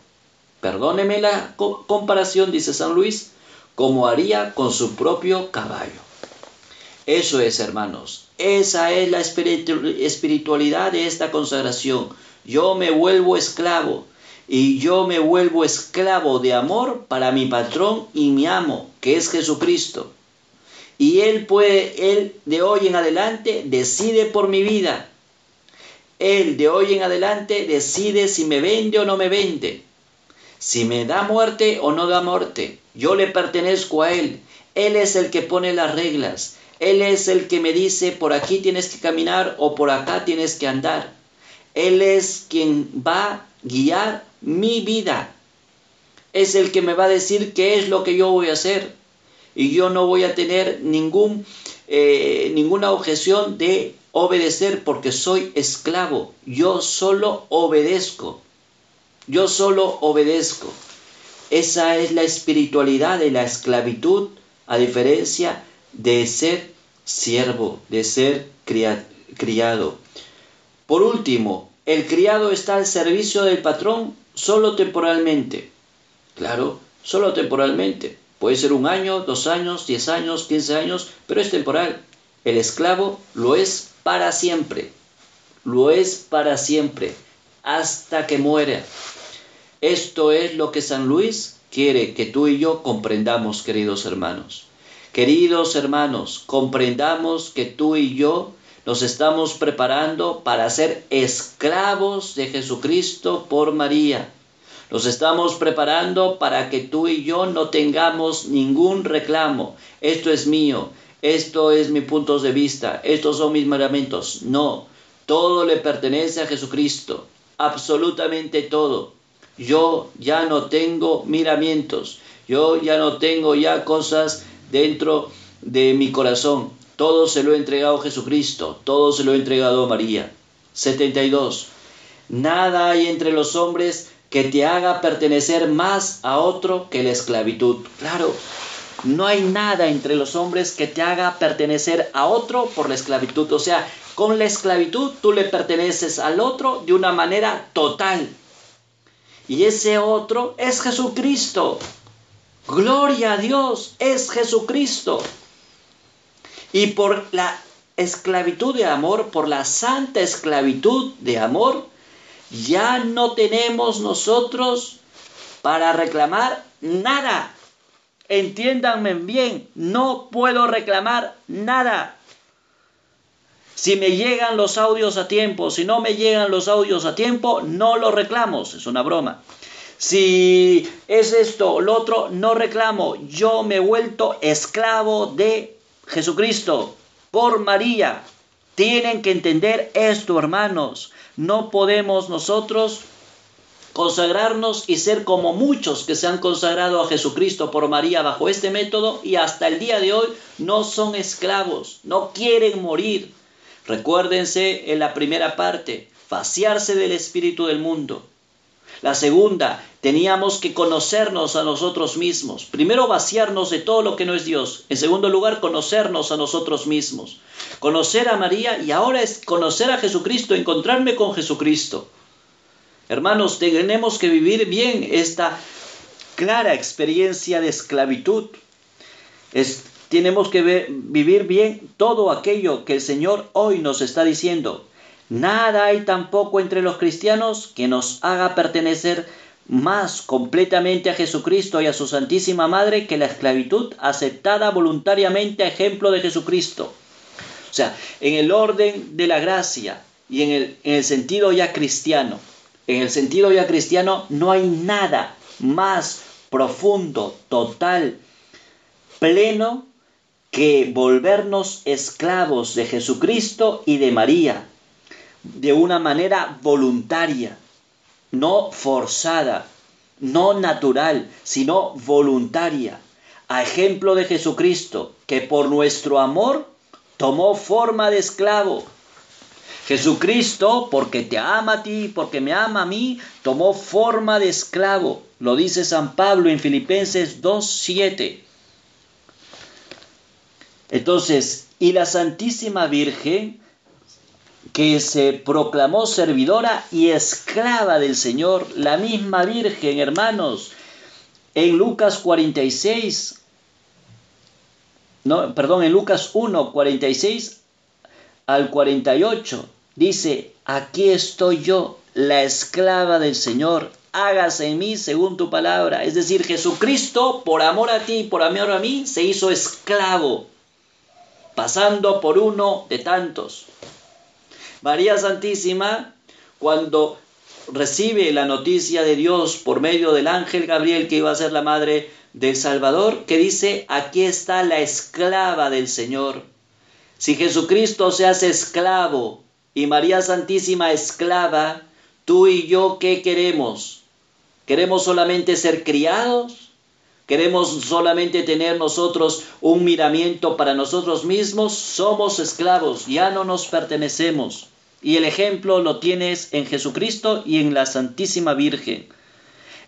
S1: Perdóneme la comparación, dice San Luis, como haría con su propio caballo. Eso es, hermanos, esa es la espiritualidad de esta consagración. Yo me vuelvo esclavo y yo me vuelvo esclavo de amor para mi patrón y mi amo, que es Jesucristo. Y Él puede, Él de hoy en adelante decide por mi vida. Él de hoy en adelante decide si me vende o no me vende. Si me da muerte o no da muerte. Yo le pertenezco a Él. Él es el que pone las reglas. Él es el que me dice por aquí tienes que caminar o por acá tienes que andar. Él es quien va a guiar mi vida. Es el que me va a decir qué es lo que yo voy a hacer y yo no voy a tener ningún, eh, ninguna objeción de obedecer porque soy esclavo. Yo solo obedezco. Yo solo obedezco. Esa es la espiritualidad de la esclavitud, a diferencia de ser siervo, de ser criado. Por último, el criado está al servicio del patrón solo temporalmente. Claro, solo temporalmente. Puede ser un año, dos años, diez años, quince años, pero es temporal. El esclavo lo es para siempre. Lo es para siempre, hasta que muera. Esto es lo que San Luis quiere que tú y yo comprendamos, queridos hermanos. Queridos hermanos, comprendamos que tú y yo nos estamos preparando para ser esclavos de Jesucristo por María. Nos estamos preparando para que tú y yo no tengamos ningún reclamo. Esto es mío, esto es mi punto de vista, estos son mis mandamientos. No, todo le pertenece a Jesucristo, absolutamente todo. Yo ya no tengo miramientos, yo ya no tengo ya cosas dentro de mi corazón. Todo se lo he entregado a Jesucristo, todo se lo he entregado a María. 72. Nada hay entre los hombres que te haga pertenecer más a otro que la esclavitud. Claro, no hay nada entre los hombres que te haga pertenecer a otro por la esclavitud. O sea, con la esclavitud tú le perteneces al otro de una manera total. Y ese otro es Jesucristo. Gloria a Dios, es Jesucristo. Y por la esclavitud de amor, por la santa esclavitud de amor, ya no tenemos nosotros para reclamar nada. Entiéndanme bien, no puedo reclamar nada. Si me llegan los audios a tiempo, si no me llegan los audios a tiempo, no los reclamos, es una broma. Si es esto lo otro, no reclamo. Yo me he vuelto esclavo de Jesucristo por María. Tienen que entender esto, hermanos. No podemos nosotros consagrarnos y ser como muchos que se han consagrado a Jesucristo por María bajo este método y hasta el día de hoy no son esclavos, no quieren morir. Recuérdense en la primera parte, vaciarse del espíritu del mundo. La segunda, teníamos que conocernos a nosotros mismos. Primero, vaciarnos de todo lo que no es Dios. En segundo lugar, conocernos a nosotros mismos. Conocer a María y ahora es conocer a Jesucristo, encontrarme con Jesucristo. Hermanos, tenemos que vivir bien esta clara experiencia de esclavitud. tenemos que vivir bien todo aquello que el Señor hoy nos está diciendo. Nada hay tampoco entre los cristianos que nos haga pertenecer más completamente a Jesucristo y a su Santísima Madre que la esclavitud aceptada voluntariamente a ejemplo de Jesucristo. O sea, en el orden de la gracia y en el, en el sentido ya cristiano, en el sentido ya cristiano no hay nada más profundo, total, pleno que volvernos esclavos de Jesucristo y de María de una manera voluntaria, no forzada, no natural, sino voluntaria, a ejemplo de Jesucristo, que por nuestro amor tomó forma de esclavo. Jesucristo, porque te ama a ti, porque me ama a mí, tomó forma de esclavo. Lo dice San Pablo en Filipenses 2.7. Entonces, y la Santísima Virgen, que se proclamó servidora y esclava del Señor, la misma Virgen, hermanos, en Lucas 46, no, perdón, en Lucas 1, 46 al 48, dice, aquí estoy yo, la esclava del Señor, hágase en mí según tu palabra. Es decir, Jesucristo, por amor a ti, por amor a mí, se hizo esclavo, pasando por uno de tantos. María Santísima, cuando recibe la noticia de Dios por medio del ángel Gabriel que iba a ser la madre del Salvador, que dice, aquí está la esclava del Señor. Si Jesucristo se hace esclavo y María Santísima esclava, tú y yo, ¿qué queremos? ¿Queremos solamente ser criados? ¿Queremos solamente tener nosotros un miramiento para nosotros mismos? Somos esclavos, ya no nos pertenecemos. Y el ejemplo lo tienes en Jesucristo y en la Santísima Virgen.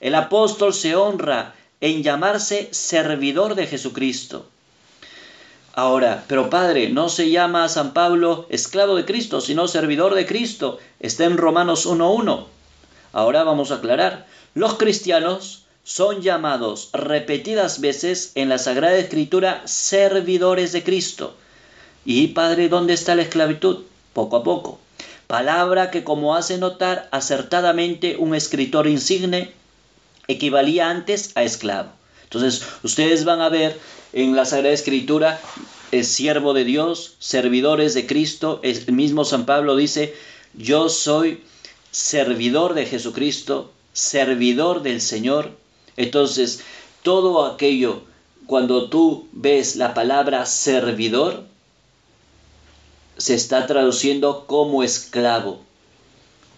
S1: El apóstol se honra en llamarse servidor de Jesucristo. Ahora, pero Padre, no se llama a San Pablo esclavo de Cristo, sino servidor de Cristo. Está en Romanos 1.1. Ahora vamos a aclarar. Los cristianos son llamados repetidas veces en la Sagrada Escritura servidores de Cristo. ¿Y Padre, dónde está la esclavitud? Poco a poco. Palabra que, como hace notar acertadamente un escritor insigne, equivalía antes a esclavo. Entonces, ustedes van a ver en la Sagrada Escritura, el siervo de Dios, servidores de Cristo, el mismo San Pablo dice, yo soy servidor de Jesucristo, servidor del Señor. Entonces, todo aquello, cuando tú ves la palabra servidor, se está traduciendo como esclavo.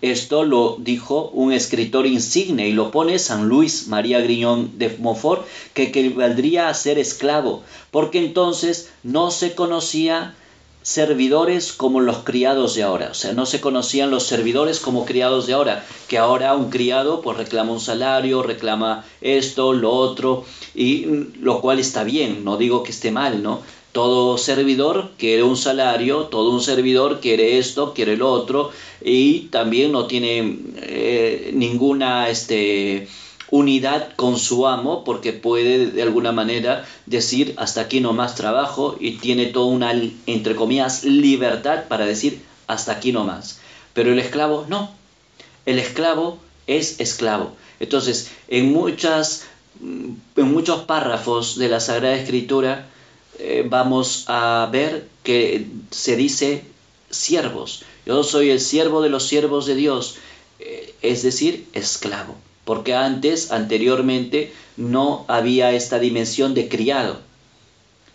S1: Esto lo dijo un escritor insigne y lo pone San Luis María Griñón de Montfort, que equivaldría a ser esclavo, porque entonces no se conocía servidores como los criados de ahora, o sea, no se conocían los servidores como criados de ahora, que ahora un criado pues reclama un salario, reclama esto, lo otro, y lo cual está bien, no digo que esté mal, ¿no? Todo servidor quiere un salario, todo un servidor quiere esto, quiere lo otro, y también no tiene eh, ninguna este, unidad con su amo, porque puede de alguna manera decir hasta aquí no más trabajo y tiene toda una, entre comillas, libertad para decir hasta aquí no más. Pero el esclavo no. El esclavo es esclavo. Entonces, en, muchas, en muchos párrafos de la Sagrada Escritura, eh, vamos a ver que se dice siervos. Yo soy el siervo de los siervos de Dios, eh, es decir, esclavo. Porque antes, anteriormente, no había esta dimensión de criado.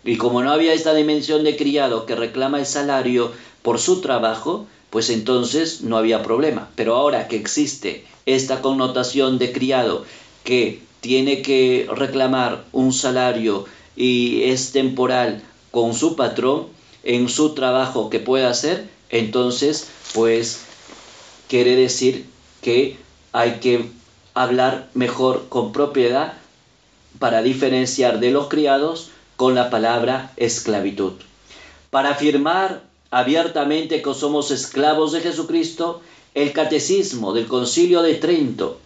S1: Y como no había esta dimensión de criado que reclama el salario por su trabajo, pues entonces no había problema. Pero ahora que existe esta connotación de criado que tiene que reclamar un salario y es temporal con su patrón en su trabajo que pueda hacer, entonces pues quiere decir que hay que hablar mejor con propiedad para diferenciar de los criados con la palabra esclavitud. Para afirmar abiertamente que somos esclavos de Jesucristo, el catecismo del concilio de Trento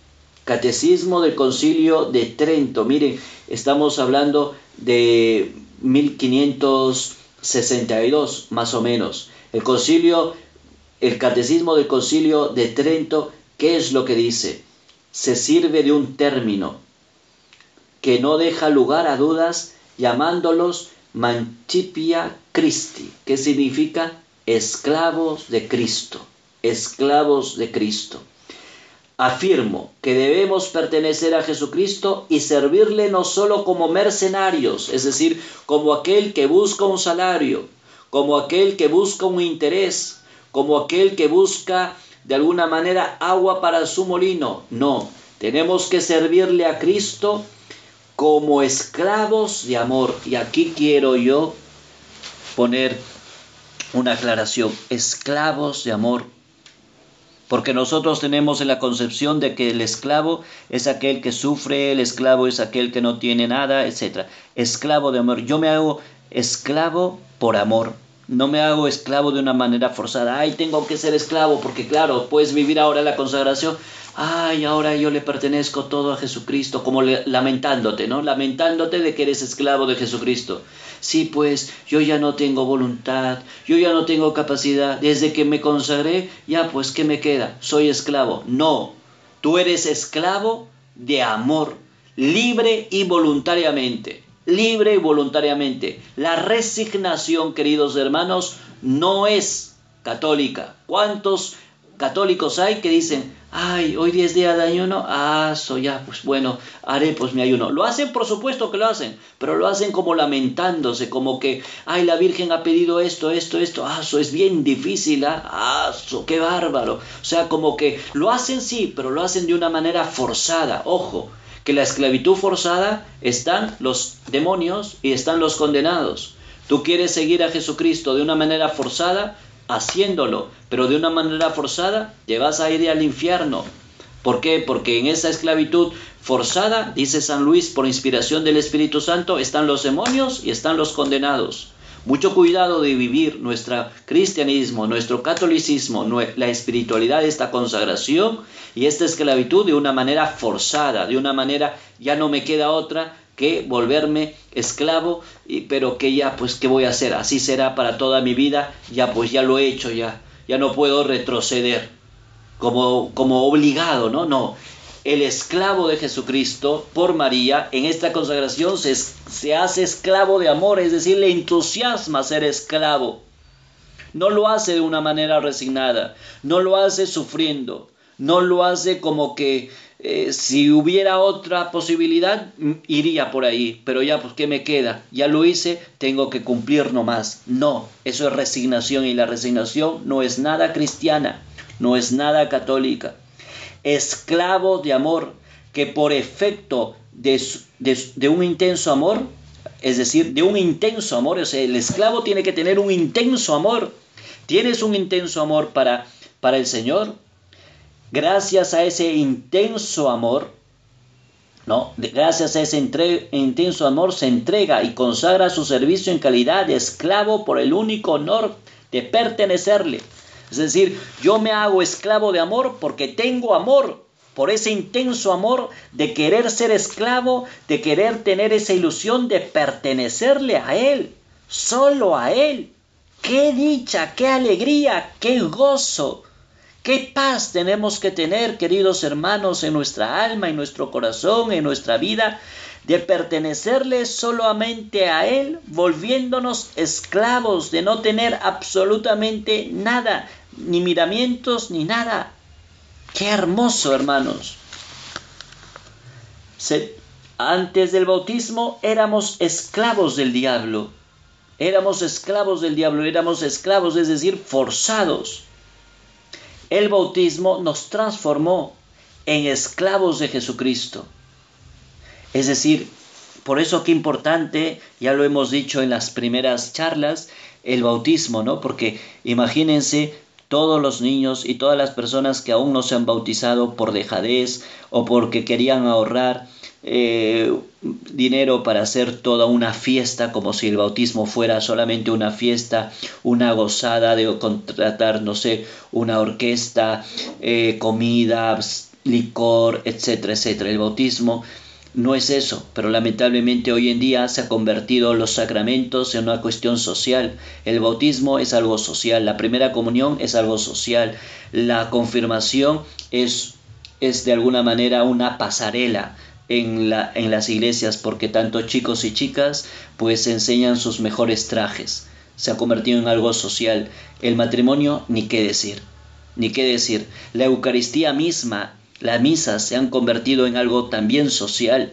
S1: Catecismo del Concilio de Trento. Miren, estamos hablando de 1562 más o menos. El concilio, el Catecismo del Concilio de Trento, ¿qué es lo que dice? Se sirve de un término que no deja lugar a dudas llamándolos Mancipia Christi, que significa esclavos de Cristo, esclavos de Cristo. Afirmo que debemos pertenecer a Jesucristo y servirle no solo como mercenarios, es decir, como aquel que busca un salario, como aquel que busca un interés, como aquel que busca de alguna manera agua para su molino. No, tenemos que servirle a Cristo como esclavos de amor. Y aquí quiero yo poner una aclaración, esclavos de amor. Porque nosotros tenemos en la concepción de que el esclavo es aquel que sufre, el esclavo es aquel que no tiene nada, etc. Esclavo de amor. Yo me hago esclavo por amor. No me hago esclavo de una manera forzada. Ay, tengo que ser esclavo porque claro, puedes vivir ahora la consagración ay, ahora yo le pertenezco todo a Jesucristo, como lamentándote, ¿no? Lamentándote de que eres esclavo de Jesucristo. Sí, pues yo ya no tengo voluntad, yo ya no tengo capacidad, desde que me consagré, ya pues, ¿qué me queda? Soy esclavo. No, tú eres esclavo de amor, libre y voluntariamente. Libre y voluntariamente. La resignación, queridos hermanos, no es católica. ¿Cuántos católicos hay que dicen, ay, hoy 10 días de ayuno, ah, so ya, pues bueno, haré pues mi ayuno. Lo hacen, por supuesto que lo hacen, pero lo hacen como lamentándose, como que, ay, la Virgen ha pedido esto, esto, esto, ah, eso es bien difícil, ah, ah qué bárbaro. O sea, como que lo hacen sí, pero lo hacen de una manera forzada, ojo. Que la esclavitud forzada están los demonios y están los condenados. Tú quieres seguir a Jesucristo de una manera forzada, haciéndolo, pero de una manera forzada, llegas a ir al infierno. ¿Por qué? Porque en esa esclavitud forzada, dice San Luis, por inspiración del Espíritu Santo, están los demonios y están los condenados. Mucho cuidado de vivir nuestro cristianismo, nuestro catolicismo, la espiritualidad, de esta consagración y esta esclavitud de una manera forzada, de una manera ya no me queda otra que volverme esclavo, y, pero que ya, pues, ¿qué voy a hacer? Así será para toda mi vida, ya, pues, ya lo he hecho, ya, ya no puedo retroceder como, como obligado, ¿no? No, el esclavo de Jesucristo por María en esta consagración se, se hace esclavo de amor, es decir, le entusiasma ser esclavo. No lo hace de una manera resignada, no lo hace sufriendo, no lo hace como que eh, si hubiera otra posibilidad, mm, iría por ahí, pero ya, pues, ¿qué me queda? Ya lo hice, tengo que cumplir nomás. No, eso es resignación y la resignación no es nada cristiana, no es nada católica. Esclavo de amor, que por efecto de, de un intenso amor, es decir, de un intenso amor, o sea, el esclavo tiene que tener un intenso amor. ¿Tienes un intenso amor para, para el Señor? Gracias a ese intenso amor, ¿no? Gracias a ese intenso amor se entrega y consagra su servicio en calidad de esclavo por el único honor de pertenecerle. Es decir, yo me hago esclavo de amor porque tengo amor, por ese intenso amor de querer ser esclavo, de querer tener esa ilusión de pertenecerle a Él, solo a Él. ¡Qué dicha, qué alegría, qué gozo! ¿Qué paz tenemos que tener, queridos hermanos, en nuestra alma, en nuestro corazón, en nuestra vida, de pertenecerle solamente a Él, volviéndonos esclavos, de no tener absolutamente nada, ni miramientos, ni nada? Qué hermoso, hermanos. antes del bautismo éramos esclavos del diablo. Éramos esclavos del diablo, éramos esclavos, es decir, forzados el bautismo nos transformó en esclavos de Jesucristo. Es decir, por eso qué importante, ya lo hemos dicho en las primeras charlas, el bautismo, ¿no? Porque imagínense todos los niños y todas las personas que aún no se han bautizado por dejadez o porque querían ahorrar eh, dinero para hacer toda una fiesta, como si el bautismo fuera solamente una fiesta, una gozada de contratar, no sé, una orquesta, eh, comida, licor, etcétera, etcétera. El bautismo no es eso, pero lamentablemente hoy en día se ha convertido los sacramentos en una cuestión social. El bautismo es algo social, la primera comunión es algo social, la confirmación es, es de alguna manera una pasarela en, la, en las iglesias porque tanto chicos y chicas pues enseñan sus mejores trajes. Se ha convertido en algo social. El matrimonio, ni qué decir. Ni qué decir. La Eucaristía misma, la misa, se han convertido en algo también social.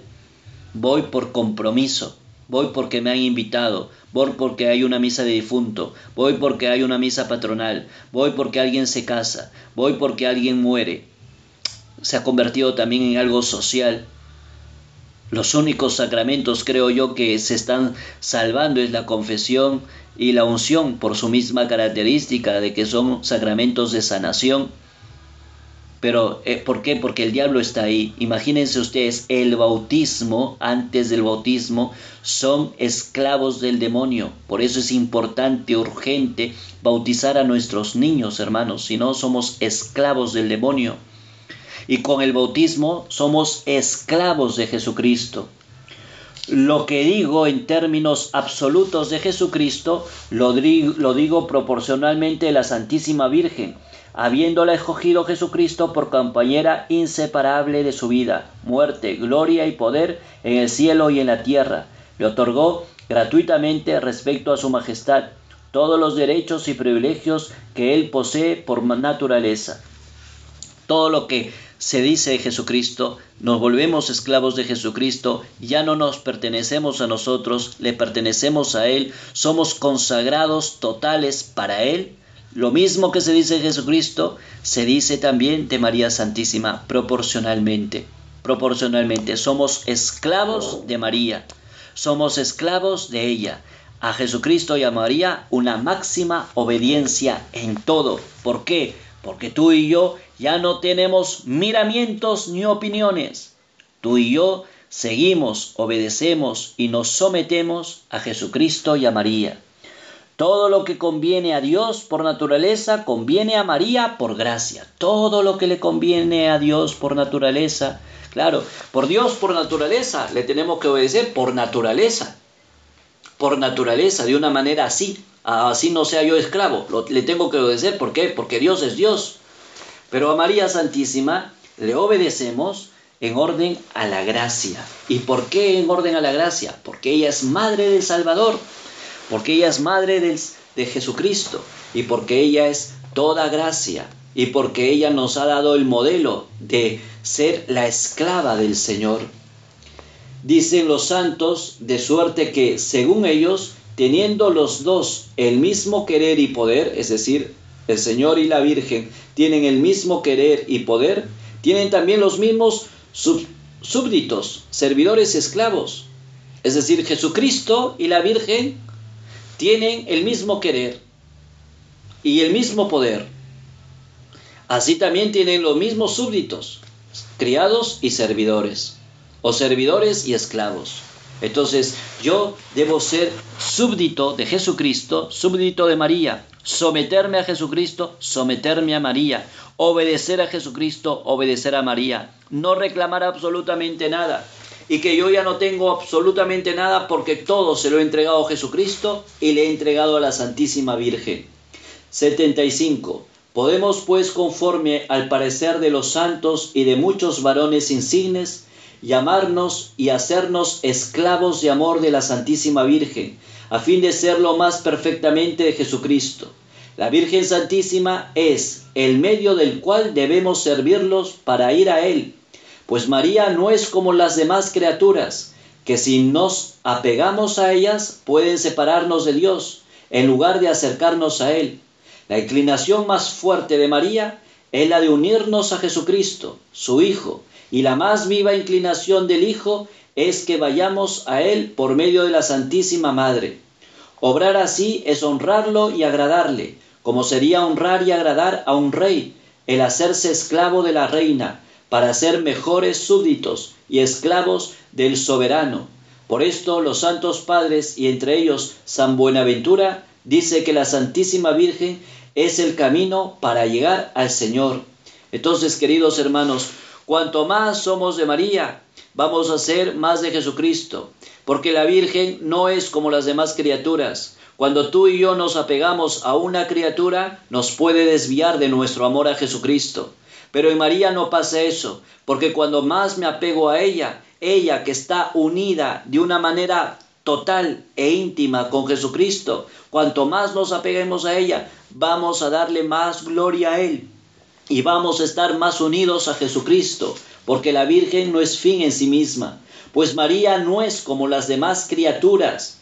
S1: Voy por compromiso. Voy porque me han invitado, voy porque hay una misa de difunto, voy porque hay una misa patronal, voy porque alguien se casa, voy porque alguien muere. Se ha convertido también en algo social Los únicos sacramentos, creo yo, que se están salvando es la confesión y la unción por su misma característica de que son sacramentos de sanación. Pero, eh, ¿por qué? Porque el diablo está ahí. Imagínense ustedes, el bautismo, antes del bautismo, son esclavos del demonio. Por eso es importante, urgente, bautizar a nuestros niños, hermanos. Si no, somos esclavos del demonio. Y con el bautismo somos esclavos de Jesucristo. Lo que digo en términos absolutos de Jesucristo, lo, lo digo proporcionalmente a la Santísima Virgen habiéndola escogido Jesucristo por compañera inseparable de su vida, muerte, gloria y poder en el cielo y en la tierra. Le otorgó gratuitamente respecto a su majestad todos los derechos y privilegios que él posee por naturaleza. Todo lo que se dice Jesucristo, nos volvemos esclavos de Jesucristo, ya no nos pertenecemos a nosotros, le pertenecemos a Él, somos consagrados totales para Él lo mismo que se dice Jesucristo, se dice también de María Santísima proporcionalmente. Proporcionalmente somos esclavos de María, somos esclavos de ella. A Jesucristo y a María una máxima obediencia en todo. ¿Por qué? Porque tú y yo ya no tenemos miramientos ni opiniones. Tú y yo seguimos, obedecemos y nos sometemos a Jesucristo y a María. Todo lo que conviene a Dios por naturaleza conviene a María por gracia. Todo lo que le conviene a Dios por naturaleza, claro, por Dios por naturaleza le tenemos que obedecer por naturaleza. Por naturaleza, de una manera así. Así no sea yo esclavo, le tengo que obedecer. ¿Por qué? Porque Dios es Dios. Pero a María Santísima le obedecemos en orden a la gracia. ¿Y por qué en orden a la gracia? Porque ella es madre del Salvador porque ella es madre de Jesucristo y porque ella es toda gracia y porque ella nos ha dado el modelo de ser la esclava del Señor. Dicen los santos de suerte que, según ellos, teniendo los dos el mismo querer y poder, es decir, el Señor y la Virgen tienen el mismo querer y poder, tienen también los mismos súbditos, servidores esclavos. Es decir, Jesucristo y la Virgen tienen el mismo querer y el mismo poder. Así también tienen los mismos súbditos, criados y servidores, o servidores y esclavos. Entonces yo debo ser súbdito de Jesucristo, súbdito de María, someterme a Jesucristo, someterme a María, obedecer a Jesucristo, obedecer a María, no reclamar absolutamente nada, y que yo ya no tengo absolutamente nada porque todo se lo he entregado a Jesucristo y le he entregado a la Santísima Virgen. 75. Podemos pues conforme al parecer de los santos y de muchos varones insignes, llamarnos y hacernos esclavos de amor de la Santísima Virgen, a fin de serlo más perfectamente de Jesucristo. La Virgen Santísima es el medio del cual debemos servirlos para ir a Él pues María no es como las demás criaturas, que si nos apegamos a ellas pueden separarnos de Dios, en lugar de acercarnos a Él. La inclinación más fuerte de María es la de unirnos a Jesucristo, su Hijo, y la más viva inclinación del Hijo es que vayamos a Él por medio de la Santísima Madre. Obrar así es honrarlo y agradarle, como sería honrar y agradar a un rey, el hacerse esclavo de la reina, para ser mejores súbditos y esclavos del soberano. Por esto los santos padres, y entre ellos San Buenaventura, dice que la Santísima Virgen es el camino para llegar al Señor. Entonces, queridos hermanos, cuanto más somos de María, vamos a ser más de Jesucristo, porque la Virgen no es como las demás criaturas. Cuando tú y yo nos apegamos a una criatura, nos puede desviar de nuestro amor a Jesucristo. Pero en María no pasa eso, porque cuando más me apego a ella, ella que está unida de una manera total e íntima con Jesucristo, cuanto más nos apeguemos a ella, vamos a darle más gloria a Él y vamos a estar más unidos a Jesucristo, porque la Virgen no es fin en sí misma, pues María no es como las demás criaturas,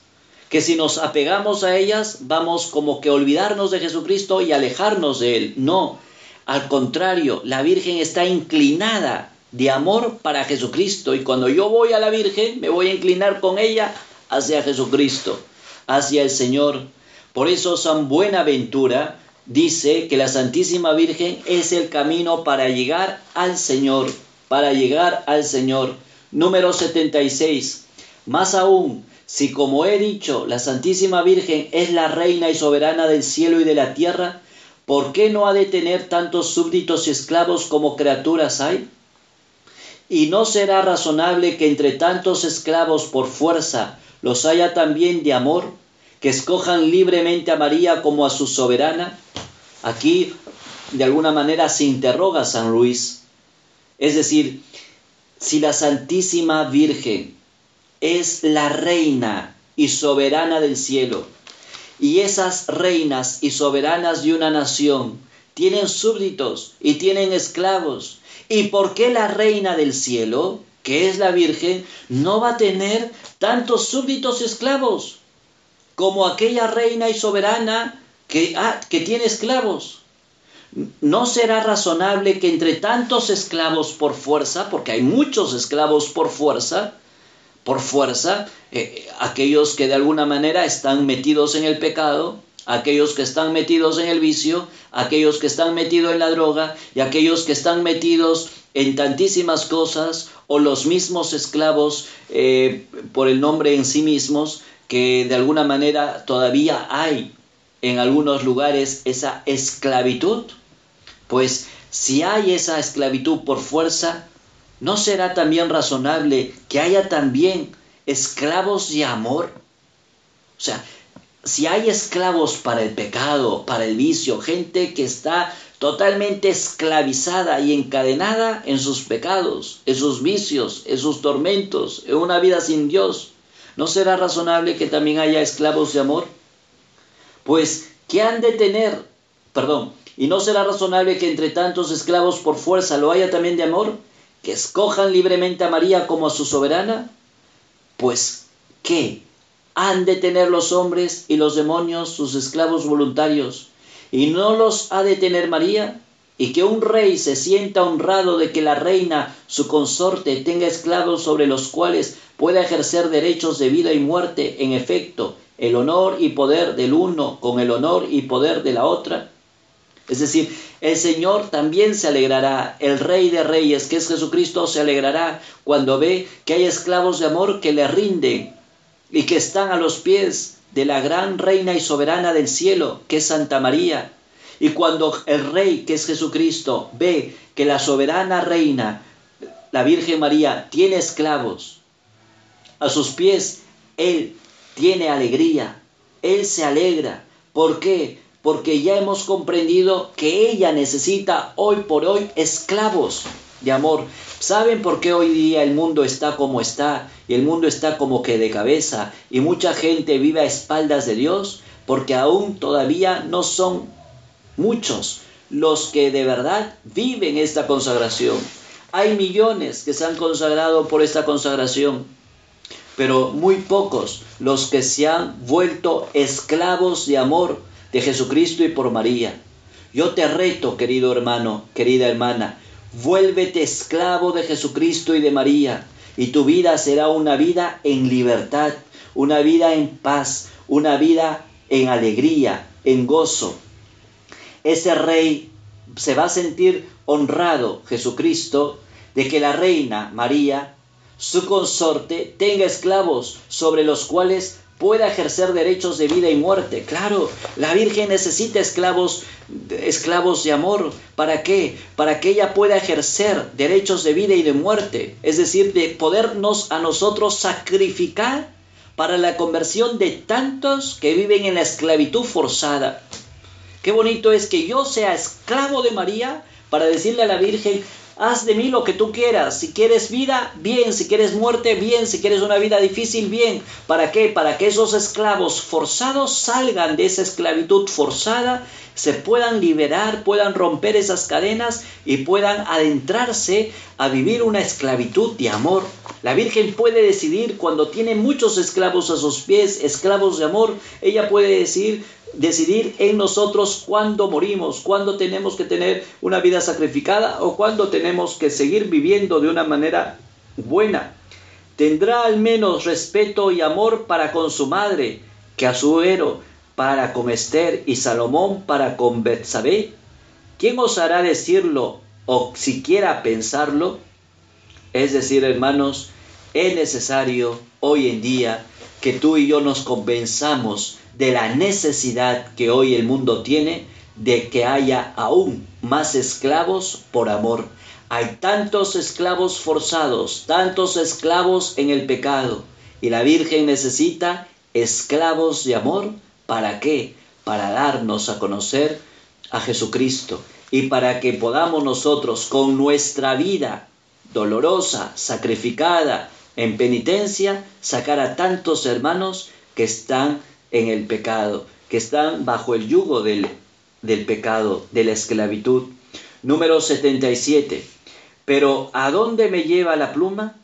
S1: que si nos apegamos a ellas vamos como que olvidarnos de Jesucristo y alejarnos de Él. No, al contrario, la Virgen está inclinada de amor para Jesucristo. Y cuando yo voy a la Virgen, me voy a inclinar con ella hacia Jesucristo, hacia el Señor. Por eso San Buenaventura dice que la Santísima Virgen es el camino para llegar al Señor, para llegar al Señor. Número 76. Más aún, si como he dicho, la Santísima Virgen es la reina y soberana del cielo y de la tierra, ¿por qué no ha de tener tantos súbditos y esclavos como criaturas hay? Y no será razonable que entre tantos esclavos por fuerza los haya también de amor, que escojan libremente a María como a su soberana. Aquí, de alguna manera, se interroga San Luis. Es decir, si la Santísima Virgen es la reina y soberana del cielo, y esas reinas y soberanas de una nación tienen súbditos y tienen esclavos, ¿Y por qué la reina del cielo, que es la Virgen, no va a tener tantos súbditos esclavos como aquella reina y soberana que, ah, que tiene esclavos? ¿No será razonable que entre tantos esclavos por fuerza, porque hay muchos esclavos por fuerza, por fuerza, eh, aquellos que de alguna manera están metidos en el pecado, aquellos que están metidos en el vicio, aquellos que están metidos en la droga y aquellos que están metidos en tantísimas cosas o los mismos esclavos eh, por el nombre en sí mismos que de alguna manera todavía hay en algunos lugares esa esclavitud, pues si hay esa esclavitud por fuerza, ¿no será también razonable que haya también esclavos de amor? O sea, si hay esclavos para el pecado, para el vicio, gente que está totalmente esclavizada y encadenada en sus pecados, en sus vicios, en sus tormentos, en una vida sin Dios, ¿no será razonable que también haya esclavos de amor? Pues, ¿qué han de tener? Perdón, ¿y no será razonable que entre tantos esclavos por fuerza lo haya también de amor? ¿Que escojan libremente a María como a su soberana? Pues, ¿qué? han de tener los hombres y los demonios sus esclavos voluntarios, y no los ha de tener María, y que un rey se sienta honrado de que la reina, su consorte, tenga esclavos sobre los cuales pueda ejercer derechos de vida y muerte, en efecto, el honor y poder del uno con el honor y poder de la otra. Es decir, el Señor también se alegrará, el Rey de Reyes, que es Jesucristo, se alegrará cuando ve que hay esclavos de amor que le rinden, y que están a los pies de la gran reina y soberana del cielo, que es Santa María. Y cuando el rey, que es Jesucristo, ve que la soberana reina, la Virgen María, tiene esclavos a sus pies, él tiene alegría, él se alegra. ¿Por qué? Porque ya hemos comprendido que ella necesita hoy por hoy esclavos de amor. ¿Saben por qué hoy día el mundo está como está y el mundo está como que de cabeza y mucha gente vive a espaldas de Dios? Porque aún todavía no son muchos los que de verdad viven esta consagración. Hay millones que se han consagrado por esta consagración, pero muy pocos los que se han vuelto esclavos de amor de Jesucristo y por María. Yo te reto, querido hermano, querida hermana, Vuélvete esclavo de Jesucristo y de María, y tu vida será una vida en libertad, una vida en paz, una vida en alegría, en gozo. Ese rey se va a sentir honrado, Jesucristo, de que la reina María, su consorte, tenga esclavos sobre los cuales pueda ejercer derechos de vida y muerte. Claro, la Virgen necesita esclavos, esclavos de amor. ¿Para qué? Para que ella pueda ejercer derechos de vida y de muerte. Es decir, de podernos a nosotros sacrificar para la conversión de tantos que viven en la esclavitud forzada. Qué bonito es que yo sea esclavo de María para decirle a la Virgen, haz de mí lo que tú quieras. Si quieres vida, bien. Si quieres muerte, bien. Si quieres una vida difícil, bien. ¿Para qué? Para que esos esclavos forzados salgan de esa esclavitud forzada, se puedan liberar, puedan romper esas cadenas y puedan adentrarse a vivir una esclavitud de amor. La Virgen puede decidir cuando tiene muchos esclavos a sus pies, esclavos de amor, ella puede decir, decidir en nosotros cuándo morimos, cuándo tenemos que tener una vida sacrificada o cuándo tenemos que seguir viviendo de una manera buena. Tendrá al menos respeto y amor para con su madre, que a su héroe, para con Esther y Salomón para con Betsabé. ¿Quién osará decirlo o siquiera pensarlo? Es decir, hermanos, es necesario hoy en día que tú y yo nos convenzamos de la necesidad que hoy el mundo tiene de que haya aún más esclavos por amor. Hay tantos esclavos forzados, tantos esclavos en el pecado, y la Virgen necesita esclavos de amor. ¿Para qué? Para darnos a conocer a Jesucristo y para que podamos nosotros con nuestra vida dolorosa, sacrificada, en penitencia, sacar a tantos hermanos que están en el pecado, que están bajo el yugo del, del pecado, de la esclavitud. Número 77. Pero ¿a dónde me lleva la pluma?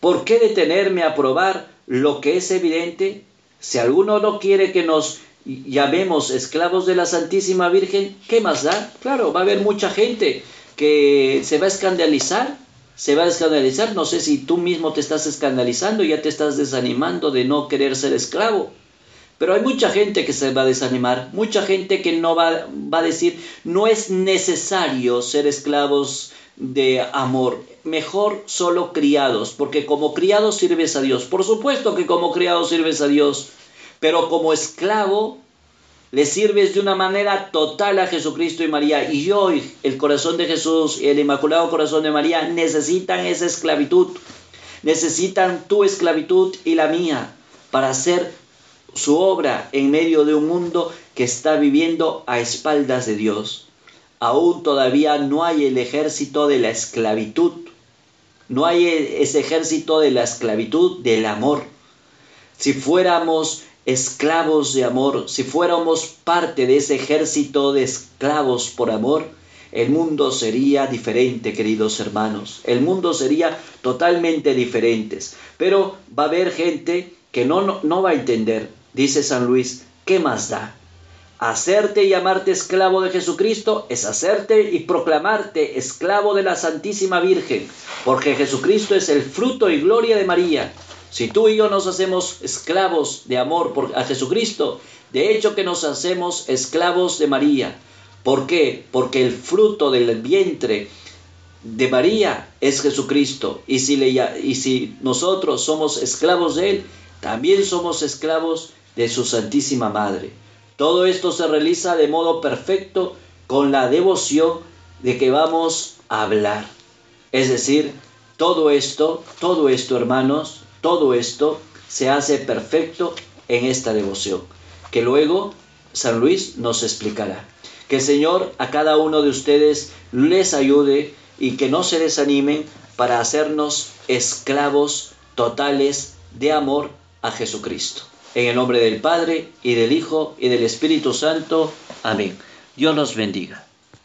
S1: ¿Por qué detenerme a probar lo que es evidente? Si alguno no quiere que nos llamemos esclavos de la Santísima Virgen, ¿qué más da? Claro, va a haber mucha gente que se va a escandalizar se va a escandalizar. No sé si tú mismo te estás escandalizando, ya te estás desanimando de no querer ser esclavo. Pero hay mucha gente que se va a desanimar, mucha gente que no va, va a decir, no es necesario ser esclavos de amor, mejor solo criados, porque como criados sirves a Dios. Por supuesto que como criado sirves a Dios, pero como esclavo le sirves de una manera total a Jesucristo y María. Y hoy el corazón de Jesús y el Inmaculado Corazón de María necesitan esa esclavitud. Necesitan tu esclavitud y la mía para hacer su obra en medio de un mundo que está viviendo a espaldas de Dios. Aún todavía no hay el ejército de la esclavitud. No hay ese ejército de la esclavitud del amor. Si fuéramos esclavos de amor, si fuéramos parte de ese ejército de esclavos por amor, el mundo sería diferente, queridos hermanos. El mundo sería totalmente diferente. Pero va a haber gente que no, no, no va a entender. Dice San Luis, ¿qué más da? Hacerte y llamarte esclavo de Jesucristo es hacerte y proclamarte esclavo de la Santísima Virgen, porque Jesucristo es el fruto y gloria de María, si tú y yo nos hacemos esclavos de amor a Jesucristo, de hecho que nos hacemos esclavos de María. ¿Por qué? Porque el fruto del vientre de María es Jesucristo. Y si, y si nosotros somos esclavos de Él, también somos esclavos de su Santísima Madre. Todo esto se realiza de modo perfecto con la devoción de que vamos a hablar. Es decir, todo esto, todo esto, hermanos, todo esto se hace perfecto en esta devoción, que luego San Luis nos explicará. Que el Señor a cada uno de ustedes les ayude y que no se desanimen para hacernos esclavos totales de amor a Jesucristo. En el nombre del Padre y del Hijo y del Espíritu Santo. Amén. Dios los bendiga.